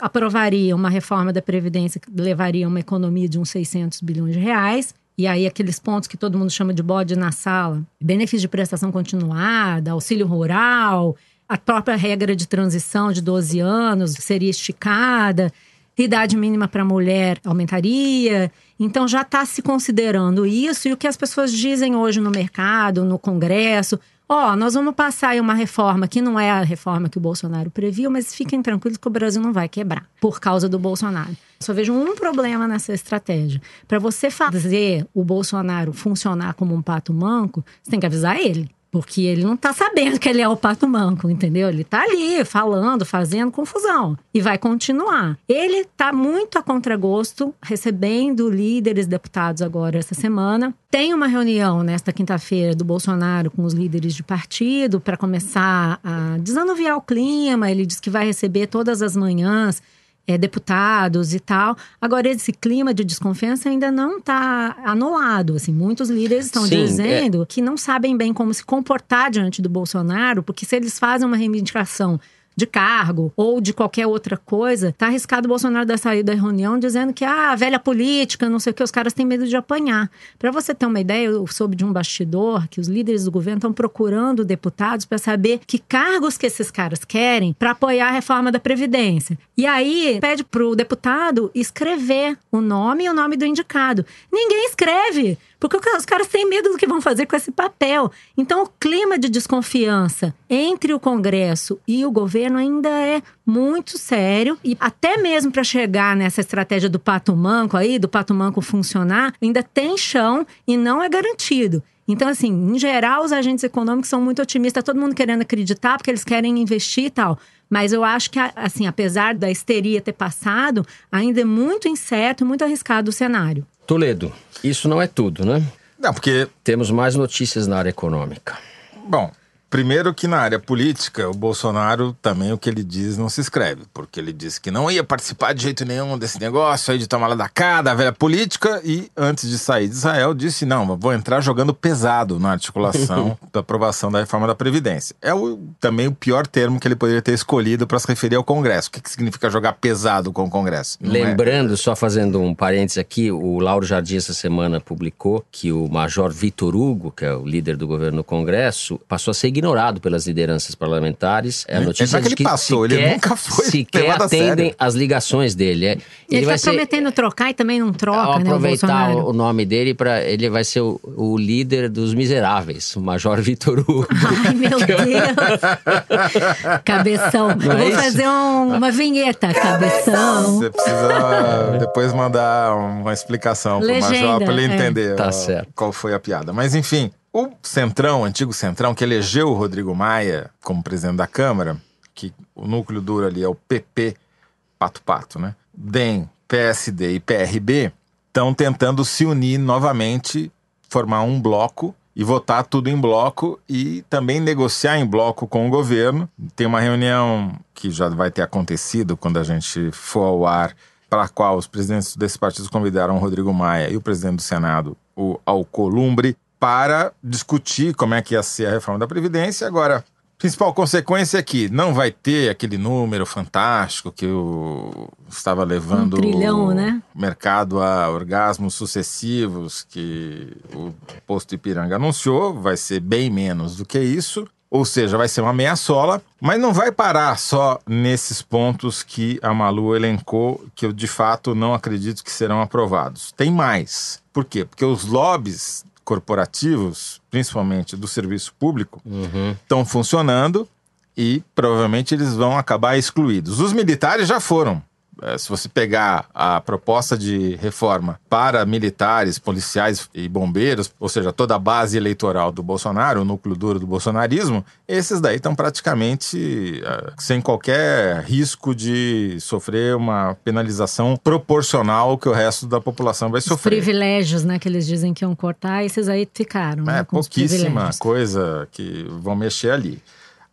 uma reforma da Previdência levaria uma economia de uns 600 bilhões de reais. E aí, aqueles pontos que todo mundo chama de bode na sala: benefício de prestação continuada, auxílio rural, a própria regra de transição de 12 anos seria esticada, idade mínima para mulher aumentaria. Então, já está se considerando isso. E o que as pessoas dizem hoje no mercado, no Congresso, ó, oh, nós vamos passar aí uma reforma que não é a reforma que o Bolsonaro previu, mas fiquem tranquilos que o Brasil não vai quebrar por causa do Bolsonaro. Só vejo um problema nessa estratégia. Para você fazer o Bolsonaro funcionar como um pato manco, você tem que avisar ele. Porque ele não tá sabendo que ele é o pato manco, entendeu? Ele tá ali falando, fazendo confusão. E vai continuar. Ele tá muito a contragosto, recebendo líderes deputados agora essa semana. Tem uma reunião nesta quinta-feira do Bolsonaro com os líderes de partido para começar a desanuviar o clima. Ele diz que vai receber todas as manhãs é, deputados e tal. Agora, esse clima de desconfiança ainda não está anulado. Assim, muitos líderes estão Sim, dizendo é... que não sabem bem como se comportar diante do Bolsonaro, porque se eles fazem uma reivindicação de cargo ou de qualquer outra coisa, tá arriscado o Bolsonaro da saída da reunião dizendo que ah, velha política, não sei o que, os caras têm medo de apanhar. Para você ter uma ideia, eu soube de um bastidor que os líderes do governo estão procurando deputados para saber que cargos que esses caras querem para apoiar a reforma da Previdência. E aí pede pro deputado escrever o nome e o nome do indicado. Ninguém escreve. Porque os caras têm medo do que vão fazer com esse papel. Então, o clima de desconfiança entre o Congresso e o governo ainda é muito sério. E até mesmo para chegar nessa estratégia do pato manco aí, do pato manco funcionar, ainda tem chão e não é garantido. Então, assim, em geral, os agentes econômicos são muito otimistas, todo mundo querendo acreditar, porque eles querem investir e tal. Mas eu acho que, assim, apesar da histeria ter passado, ainda é muito incerto, muito arriscado o cenário. Toledo, isso não é tudo, né? Não, porque. Temos mais notícias na área econômica. Bom, Primeiro que na área política, o Bolsonaro também o que ele diz não se escreve, porque ele disse que não ia participar de jeito nenhum desse negócio aí de tomar lá da cá, da velha política, e antes de sair de Israel disse, não, vou entrar jogando pesado na articulação da aprovação da reforma da Previdência. É o, também o pior termo que ele poderia ter escolhido para se referir ao Congresso. O que, que significa jogar pesado com o Congresso? Não Lembrando, é... só fazendo um parênteses aqui, o Lauro Jardim essa semana publicou que o Major Vitor Hugo, que é o líder do governo no Congresso, passou a seguir ignorado pelas lideranças parlamentares. É a notícia é que ele passou, sequer, ele nunca foi sequer atendem as ligações dele. É, ele, ele vai ser, prometendo trocar e também não troca, né, aproveitar o, o nome dele para ele vai ser o, o, líder dos miseráveis, o Major Vitor Hugo. Ai, meu Deus. cabeção. Não Eu vou é fazer um, uma vinheta, cabeção. Você precisa depois mandar uma explicação para o Major para ele entender é. tá certo. qual foi a piada. Mas enfim, o Centrão, o antigo Centrão, que elegeu o Rodrigo Maia como presidente da Câmara, que o núcleo duro ali é o PP, Pato Pato, né? DEM, PSD e PRB, estão tentando se unir novamente, formar um bloco e votar tudo em bloco e também negociar em bloco com o governo. Tem uma reunião que já vai ter acontecido quando a gente for ao ar, para a qual os presidentes desses partidos convidaram o Rodrigo Maia e o presidente do Senado, o Alcolumbre, para discutir como é que ia ser a reforma da Previdência. Agora, principal consequência é que não vai ter aquele número fantástico que o, estava levando Um trilhão, o né? mercado a orgasmos sucessivos que o posto Ipiranga anunciou, vai ser bem menos do que isso. Ou seja, vai ser uma meia sola, mas não vai parar só nesses pontos que a Malu elencou, que eu de fato não acredito que serão aprovados. Tem mais. Por quê? Porque os lobbies corporativos, principalmente do serviço público, estão funcionando e provavelmente eles vão acabar excluídos. Os militares já foram. Eh, Se você pegar a proposta de reforma para militares, policiais e bombeiros, ou seja, toda a base eleitoral do Bolsonaro, o núcleo duro do bolsonarismo, esses daí estão praticamente eh, sem qualquer risco de sofrer uma penalização proporcional ao que o resto da população vai Os sofrer. privilégios, né, que eles dizem que iam cortar, esses aí ficaram. né, É os pouquíssima coisa que vão mexer ali.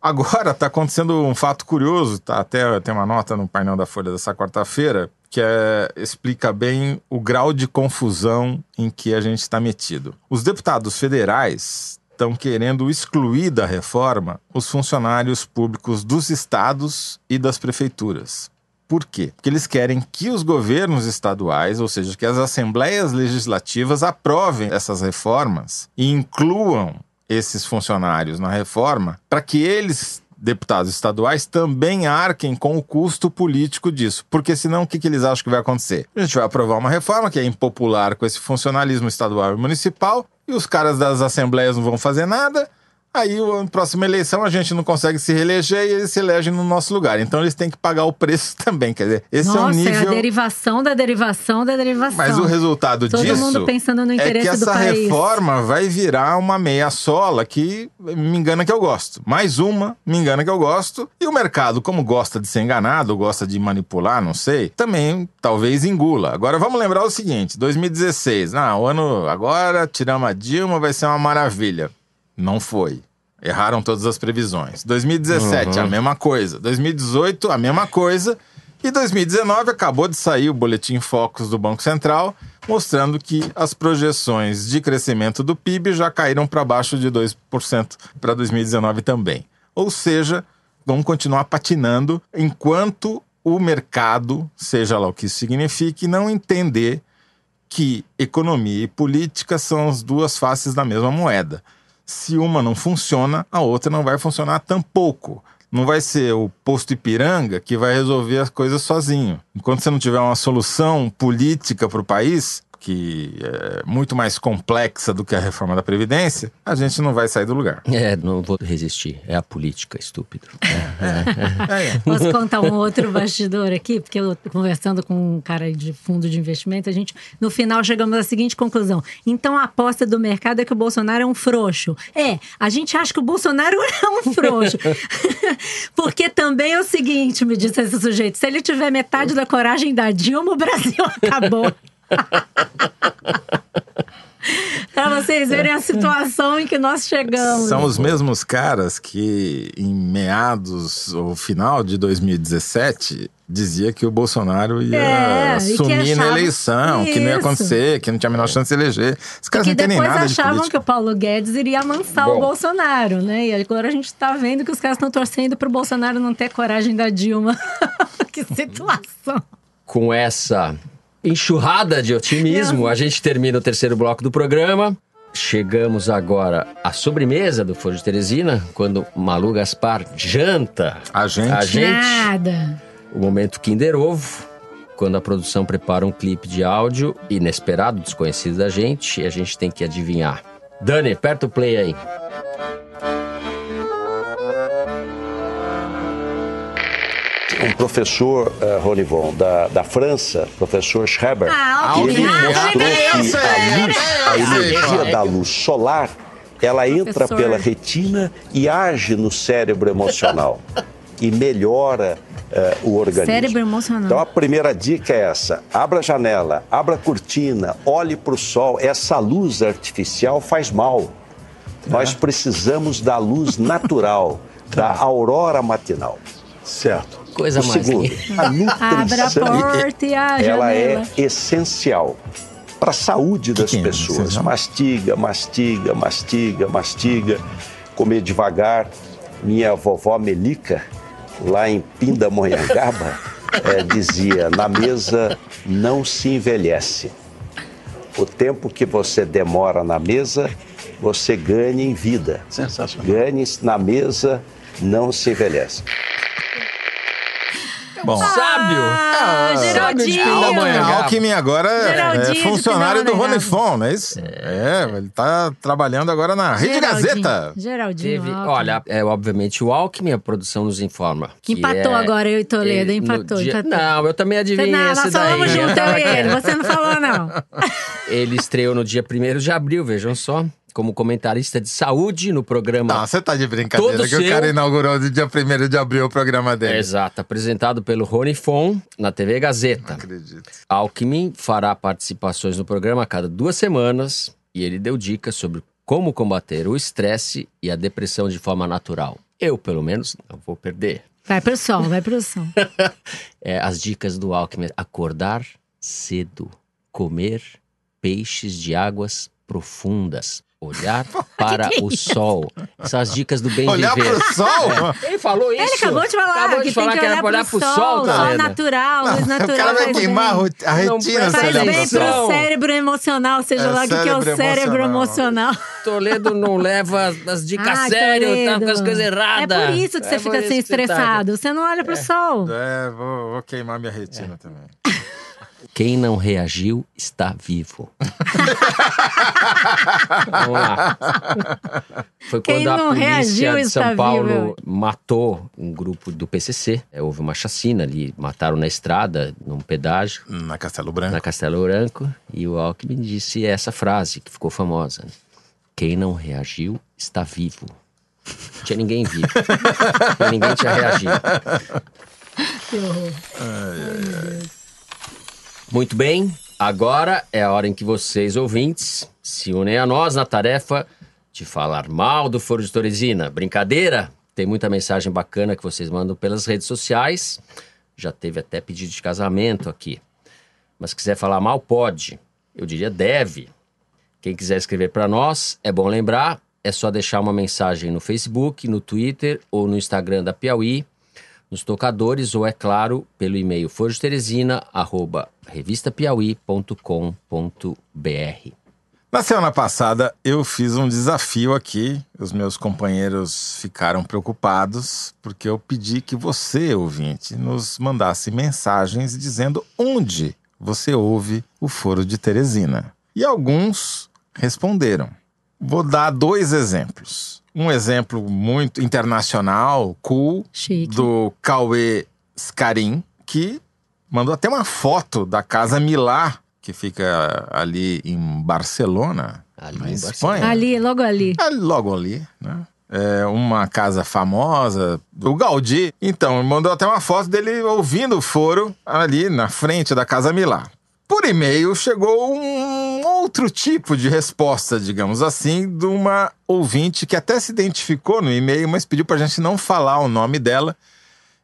Agora está acontecendo um fato curioso, tá? até tem uma nota no painel da Folha dessa quarta-feira que é, explica bem o grau de confusão em que a gente está metido. Os deputados federais estão querendo excluir da reforma os funcionários públicos dos estados e das prefeituras. Por quê? Porque eles querem que os governos estaduais, ou seja, que as assembleias legislativas aprovem essas reformas e incluam esses funcionários na reforma para que eles, deputados estaduais, também arquem com o custo político disso. Porque senão o que, que eles acham que vai acontecer? A gente vai aprovar uma reforma que é impopular com esse funcionalismo estadual e municipal e os caras das assembleias não vão fazer nada. Aí, a próxima eleição, a gente não consegue se reeleger e eles se elegem no nosso lugar. Então, eles têm que pagar o preço também. Quer dizer, esse Nossa, é um nível. a derivação da derivação da derivação. Mas o resultado Todo disso mundo pensando no é interesse que essa do país. reforma vai virar uma meia sola que me engana que eu gosto. Mais uma me engana que eu gosto. E o mercado, como gosta de ser enganado, gosta de manipular, não sei, também talvez engula. Agora vamos lembrar o seguinte: 2016, ah, o ano agora tiramos a Dilma, vai ser uma maravilha. Não foi. Erraram todas as previsões. 2017, Uhum. a mesma coisa. 2018, a mesma coisa. E 2019 acabou de sair o boletim Focus do Banco Central, mostrando que as projeções de crescimento do PIB já caíram para baixo de 2% para 2019 também. Ou seja, vamos continuar patinando enquanto o mercado, seja lá o que isso signifique, não entender que economia e política são as duas faces da mesma moeda. Se uma não funciona, a outra não vai funcionar tampouco. Não vai ser o posto Ipiranga que vai resolver as coisas sozinho. Enquanto você não tiver uma solução política para o país, que é muito mais complexa do que a reforma da Previdência, a gente não vai sair do lugar. É, não vou resistir. É a política, estúpido. Posso contar um outro bastidor aqui? Porque eu tô conversando com um cara de fundo de investimento, a gente, no final, chegamos à seguinte conclusão. Então a aposta do mercado é que o Bolsonaro é um frouxo. É, a gente acha que o Bolsonaro é um frouxo. Porque também é o seguinte, me disse esse sujeito: se ele tiver metade da coragem da Dilma, o Brasil acabou. Pra vocês verem a situação em que nós chegamos. São os mesmos caras que, em meados ou final de 2017, dizia que o Bolsonaro ia É, e sumir na eleição, que não ia Isso. acontecer, que não tinha a menor chance de eleger. Os caras que não entendem depois nada de achavam política. que o Paulo Guedes iria amansar o Bom. Bolsonaro, né? E agora a gente tá vendo que os caras estão torcendo pro Bolsonaro não ter coragem da Dilma. que situação. Com essa enxurrada de otimismo, a gente termina o terceiro bloco do programa. Chegamos agora à sobremesa do Foro de Teresina, quando Malu Gaspar janta. A gente. A gente. Nada. O momento Kinder Ovo, quando a produção prepara um clipe de áudio inesperado, desconhecido da gente, e a gente tem que adivinhar. Dani, aperta o play aí. Um professor, uh, Ronivon, da, da França, professor Schreber, Ah, ele ok. Ah, mostrou peraí, que a, luz, a energia da luz solar, ela entra Professor. pela retina e age no cérebro emocional e melhora uh, o organismo. Cérebro emocional. Então a primeira dica é essa: abra a janela, abra a cortina, olhe para o sol. Essa luz artificial faz mal. Nós precisamos da luz natural, da aurora matinal. Certo. Coisa o mais segundo, linda. a Abra a nutrição porta e a ela é essencial para a saúde das que é pessoas. Mastiga, mastiga, mastiga, mastiga, comer devagar. Minha vovó Melica, lá em Pindamonhangaba, eh, dizia: na mesa não se envelhece. O tempo que você demora na mesa, você ganha em vida. Sensacional. Ganhe na mesa, não se envelhece. Bom. Sábio! Ah, Sábio de Geraldinho. Alckmin agora é- é funcionário do. Ronifon, não é isso? É, ele tá trabalhando agora na Rede. Gazeta. Geraldinho. Teve, olha, é, obviamente o Alckmin, a produção nos informa. que Empatou é- agora, eu e Toledo, ele- no empatou, dia- empatou. Não, eu também adivinhei não, esse nós daí. falamos eu junto, eu e ele. Você não falou, não. Ele estreou no dia 1 de abril, vejam só, como comentarista de saúde no programa. Não, você tá de brincadeira Todo que o seu. cara inaugurou no dia 1 de abril o programa dele. Exato, apresentado pelo Rony Fon na TV Gazeta. Acredito. Alckmin fará participações no programa a cada duas semanas e ele deu dicas sobre como combater o estresse e a depressão de forma natural. Eu, pelo menos, não vou perder. Vai pro som, vai pro som. É, as dicas do Alckmin: acordar cedo, comer peixes de águas profundas, olhar para que o é sol. Essas as dicas do bem Olhar viver. pro sol? É. Ele falou isso. Ele acabou de falar Acabou que de falar tem que que era olhar pra olhar pro pro sol, sol, natural, luz o natural cara vai queimar a retina Faz olhar bem pro pro sol. cérebro emocional, seja É lá o que, que é o cérebro cérebro emocional. Toledo não leva as dicas a Ai, sério, tá com as coisas erradas. É por isso que você É por fica assim que você tá- estressado. Você não olha pro sol. É, vou, vou queimar minha retina também. Quem não reagiu está vivo. Vamos lá. Foi Quem quando a polícia reagiu de São Paulo vivo. matou um grupo do PCC. É, houve uma chacina ali, mataram na estrada, num pedágio, Na Castelo Branco. na Castelo Branco. E o Alckmin disse essa frase, que ficou famosa. Quem não reagiu está vivo. Não tinha ninguém vivo. Ninguém tinha reagido. Que horror. Muito bem, agora é a hora em que vocês, ouvintes, se unem a nós na tarefa de falar mal do Foro de Torresina. Brincadeira? Tem muita mensagem bacana que vocês mandam pelas redes sociais. Já teve até pedido de casamento aqui. Mas se quiser falar mal, pode. Eu diria deve. Quem quiser escrever para nós, é bom lembrar, é só deixar uma mensagem no Facebook, no Twitter ou no Instagram da Piauí, nos tocadores ou, é claro, pelo e-mail forjoteresina.revistapiauí.com.br. Na semana passada, eu fiz um desafio aqui. Os meus companheiros ficaram preocupados porque eu pedi que você, ouvinte, nos mandasse mensagens dizendo onde você ouve o Foro de Teresina. E alguns responderam. Vou dar dois exemplos. Um exemplo muito internacional, cool, Chique. do Cauê Scarim, que mandou até uma foto da casa Milá, que fica ali em Barcelona, Ali na em Espanha. Ali, logo ali. É logo ali, né? É uma casa famosa do Gaudí. Então, mandou até uma foto dele ouvindo o foro ali na frente da Casa Milá. Por e-mail chegou um outro tipo de resposta, digamos assim, de uma ouvinte que até se identificou no e-mail, mas pediu pra gente não falar o nome dela.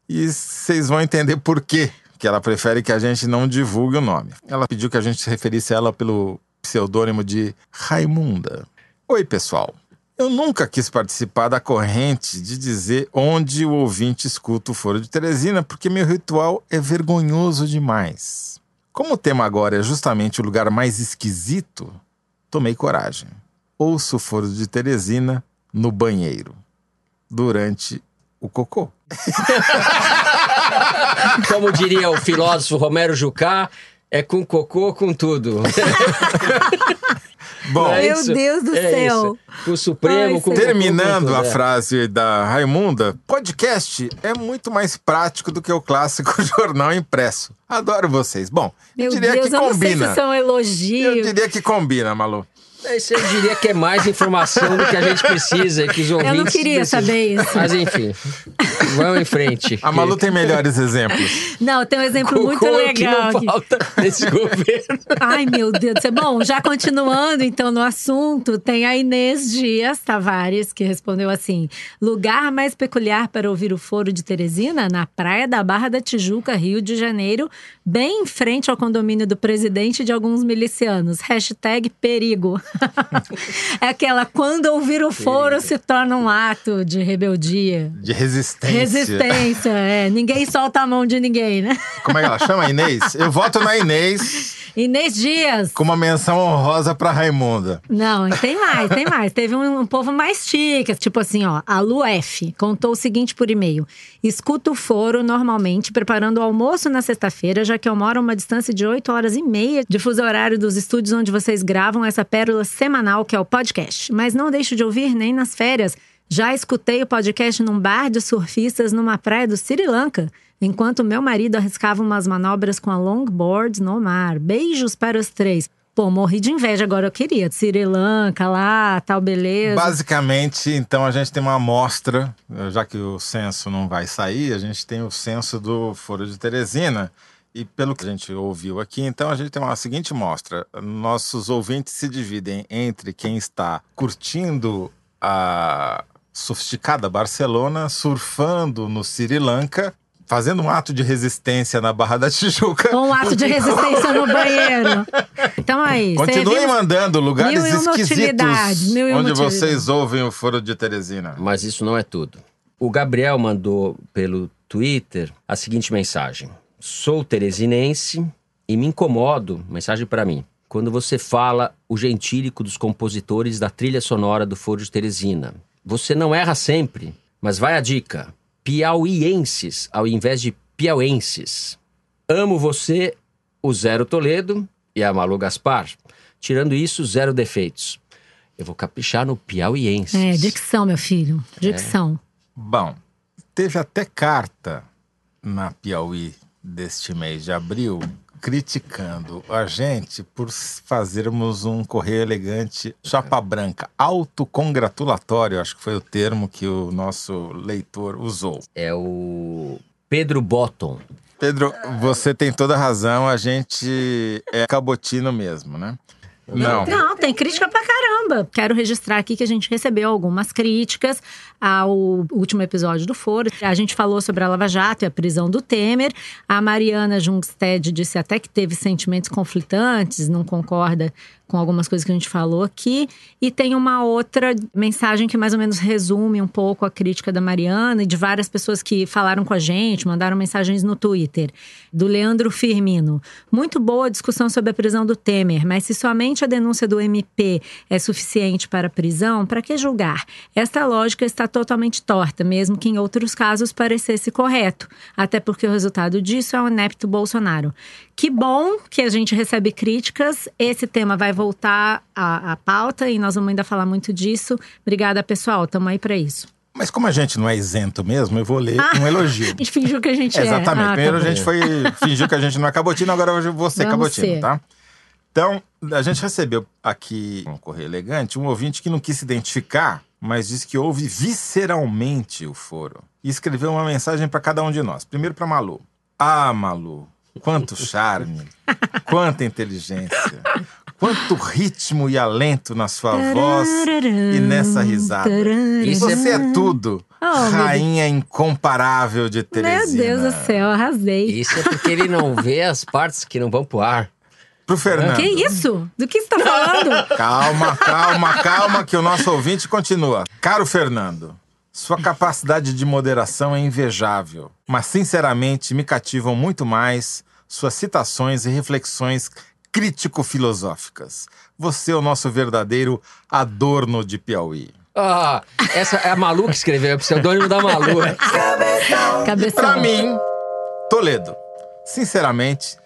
E vocês vão entender por quê que ela prefere que a gente não divulgue o nome. Ela pediu que a gente se referisse a ela pelo pseudônimo de Raimunda. Oi, pessoal. Eu nunca quis participar da corrente de dizer onde o ouvinte escuta o Foro de Teresina, porque meu ritual é vergonhoso demais. Como o tema agora é justamente o lugar mais esquisito, tomei coragem. Ouço o Foro de Teresina no banheiro, durante o cocô. Como diria o filósofo Romero Jucá, é com cocô com tudo. Bom, é Meu isso? Deus do É céu. isso. Com o Supremo, Ai, com. Terminando com a é. frase da Raimunda, podcast é muito mais prático do que o clássico jornal impresso. Adoro vocês. Bom, eu Meu diria Deus, que eu não sei combina. se são Eu elogios. diria que combina, Malu. Esse eu diria que é mais informação do que a gente precisa, que os ouvintes... Eu não queria precisam. saber isso. Mas enfim, vamos em frente. A Malu tem melhores exemplos. Não, tem um exemplo muito Cocô que legal não aqui. falta nesse governo. Ai, meu Deus do céu. Bom, já continuando então no assunto, tem a Inês Dias Tavares, que respondeu assim: lugar mais peculiar para ouvir o foro de Teresina, na praia da Barra da Tijuca, Rio de Janeiro, bem em frente ao condomínio do presidente e de alguns milicianos. Hashtag perigo. é aquela quando ouvir o foro se torna um ato de rebeldia. De resistência. Resistência, é. Ninguém solta a mão de ninguém, né? Como é que ela chama? Inês? Eu voto na Inês Inês Dias. com uma menção honrosa pra Raimunda. Não, tem mais, tem mais. Teve um, um povo mais chique, tipo assim, ó. A Lu F contou o seguinte por e-mail: Escuto o foro normalmente preparando o almoço na sexta-feira, já que eu moro a uma distância de 8 horas e meia de fuso horário dos estúdios onde vocês gravam essa pérola semanal que é o podcast. Mas não deixo de ouvir nem nas férias. Já escutei o podcast num bar de surfistas numa praia do Sri Lanka, enquanto meu marido arriscava umas manobras com a longboard no mar. Beijos para os três. Pô, morri de inveja agora, eu queria. Sri Lanka lá, tal, beleza. Basicamente, então a gente tem uma amostra, já que o censo não vai sair, a gente tem o censo do Foro de Teresina. E pelo que a gente ouviu aqui, então a gente tem uma seguinte mostra: nossos ouvintes se dividem entre quem está curtindo a sofisticada Barcelona, surfando no Sri Lanka, fazendo um ato de resistência na Barra da Tijuca. Um ato de resistência no banheiro. Então aí. Continuem servimos- mandando lugares Mil e uma esquisitos mil e uma onde vocês ouvem o Foro de Teresina. Mas isso não é tudo. O Gabriel mandou pelo Twitter a seguinte mensagem: Sou teresinense e me incomodo, mensagem para mim, quando você fala o gentílico dos compositores da trilha sonora do Foro de Teresina. Você não erra sempre, mas vai a dica: piauienses ao invés de piauenses. Amo você, o Zero Toledo e a Malu Gaspar. Tirando isso, zero defeitos. Eu vou caprichar no piauienses. É, dicção, meu filho. Dicção. Bom, teve até carta na Piauí deste mês de abril criticando a gente por fazermos um correio elegante chapa branca, autocongratulatório, acho que foi o termo que o nosso leitor usou. É o Pedro Botton. Pedro, você tem toda a razão, a gente é cabotino mesmo, né? Não. Não, tem crítica pra caramba. Quero registrar aqui que a gente recebeu algumas críticas ao último episódio do Foro. A gente falou sobre a Lava Jato e a prisão do Temer. A Mariana Jungstedt disse até que teve sentimentos conflitantes, não concorda com algumas coisas que a gente falou aqui. E tem uma outra mensagem que mais ou menos resume um pouco a crítica da Mariana e de várias pessoas que falaram com a gente, mandaram mensagens no Twitter. Do Leandro Firmino. Muito boa a discussão sobre a prisão do Temer, mas se somente a denúncia do MP é suficiente para a prisão, para que julgar? Esta lógica está totalmente torta, mesmo que em outros casos parecesse correto. Até porque o resultado disso é o inepto Bolsonaro. Que bom que a gente recebe críticas. Esse tema vai voltar à, à pauta e nós vamos ainda falar muito disso. Obrigada, pessoal. Estamos aí para isso. Mas como a gente não é isento mesmo, eu vou ler um elogio. A gente fingiu que a gente é. Exatamente. Ah, tá Primeiro a gente foi fingiu que a gente não é cabotino, agora vou ser Vamos cabotino, ser. tá? Então, a gente recebeu aqui um correio elegante, um ouvinte que não quis se identificar, mas disse que ouve visceralmente o foro. E escreveu uma mensagem para cada um de nós. Primeiro para Malu. Ah, Malu, quanto charme, quanta inteligência, quanto ritmo e alento na sua voz e nessa risada. Isso é- Você é tudo. Oh, meu Rainha incomparável de Meu Teresina. Deus do céu, arrasei. Isso é porque ele não vê as partes que não vão pro ar. Pro Fernando. Que isso? Do que você tá falando? Calma, calma, calma, que o nosso ouvinte continua. Caro Fernando, sua capacidade de moderação é invejável, mas sinceramente me cativam muito mais suas citações e reflexões crítico-filosóficas. Você é o nosso verdadeiro adorno de Piauí. Ah, essa é a Malu que escreveu, é o pseudônimo da Malu. Cabeção. Pra mim, Toledo, sinceramente,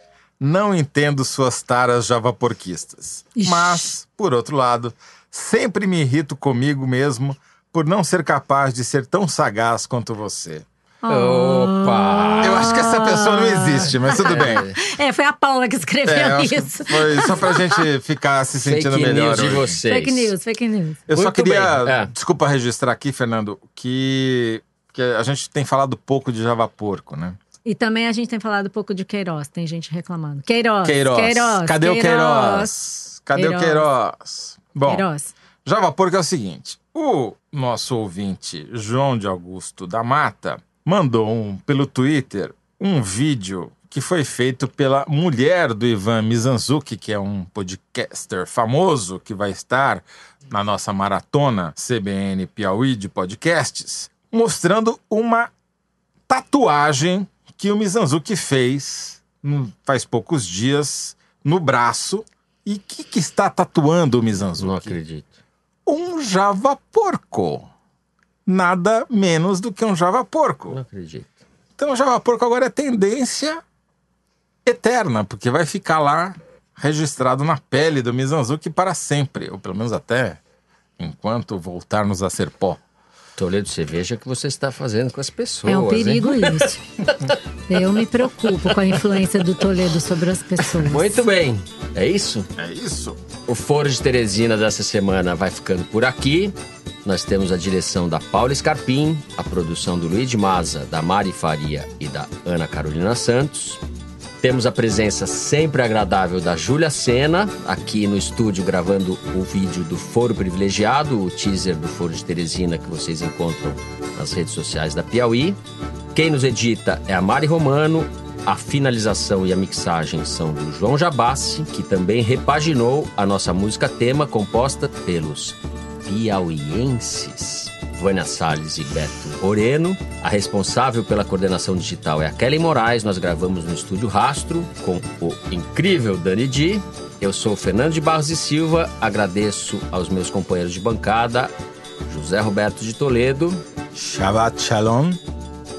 não entendo suas taras javaporquistas. Mas, por outro lado, sempre me irrito comigo mesmo por não ser capaz de ser tão sagaz quanto você. Opa! Eu acho que essa pessoa não existe, mas tudo bem. É, foi a Paula que escreveu É, eu acho que isso. foi só pra gente ficar se sentindo Fake melhor. news de hoje. vocês. Fake news, fake news. Eu só Muito queria, bem, é. desculpa registrar aqui, Fernando, que, que a gente tem falado pouco de Java Porco, né? E também a gente tem falado um pouco de Queiroz, tem gente reclamando. Queiroz, Queiroz. Queiroz. Cadê o Queiroz? Cadê o Queiroz? Bom, Queiroz. Java Porco é o seguinte: o nosso ouvinte João de Augusto da Mata mandou um, pelo Twitter um vídeo que foi feito pela mulher do Ivan Mizanzuki, que é um podcaster famoso que vai estar na nossa maratona CBN Piauí de podcasts, mostrando uma tatuagem que o Mizanzuki fez hum, faz poucos dias no braço. E o que, que está tatuando o Mizanzuki? Não acredito. um Java porco. Nada menos do que um Java porco. Não acredito. Então o Java porco agora é tendência eterna, porque vai ficar lá registrado na pele do Mizanzuki para sempre, ou pelo menos até enquanto voltarmos a ser pó. Toledo, você veja o que você está fazendo com as pessoas. É um hein? perigo isso. Eu me preocupo com a influência do Toledo sobre as pessoas. Muito bem. É isso? É isso. O Foro de Teresina dessa semana vai ficando por aqui. Nós temos a direção da Paula Scarpim, a produção do Luiz de Maza, da Mari Faria e da Ana Carolina Santos. Temos a presença sempre agradável da Júlia Sena, aqui no estúdio gravando o vídeo do Foro Privilegiado, o teaser do Foro de Teresina que vocês encontram nas redes sociais da Piauí. Quem nos edita é a Mari Romano, a finalização e a mixagem são do João Jabassi, que também repaginou a nossa música tema composta pelos piauienses. Vânia Salles e Beto Moreno. A responsável pela coordenação digital é a Kelly Moraes. Nós gravamos no estúdio Rastro com o incrível Dani Di. Eu sou o Fernando de Barros e Silva. Agradeço aos meus companheiros de bancada, José Roberto de Toledo. Shabbat Shalom.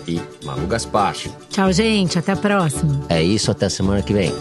E Malu Gaspar. Tchau, gente. Até a próxima. É isso, até semana que vem.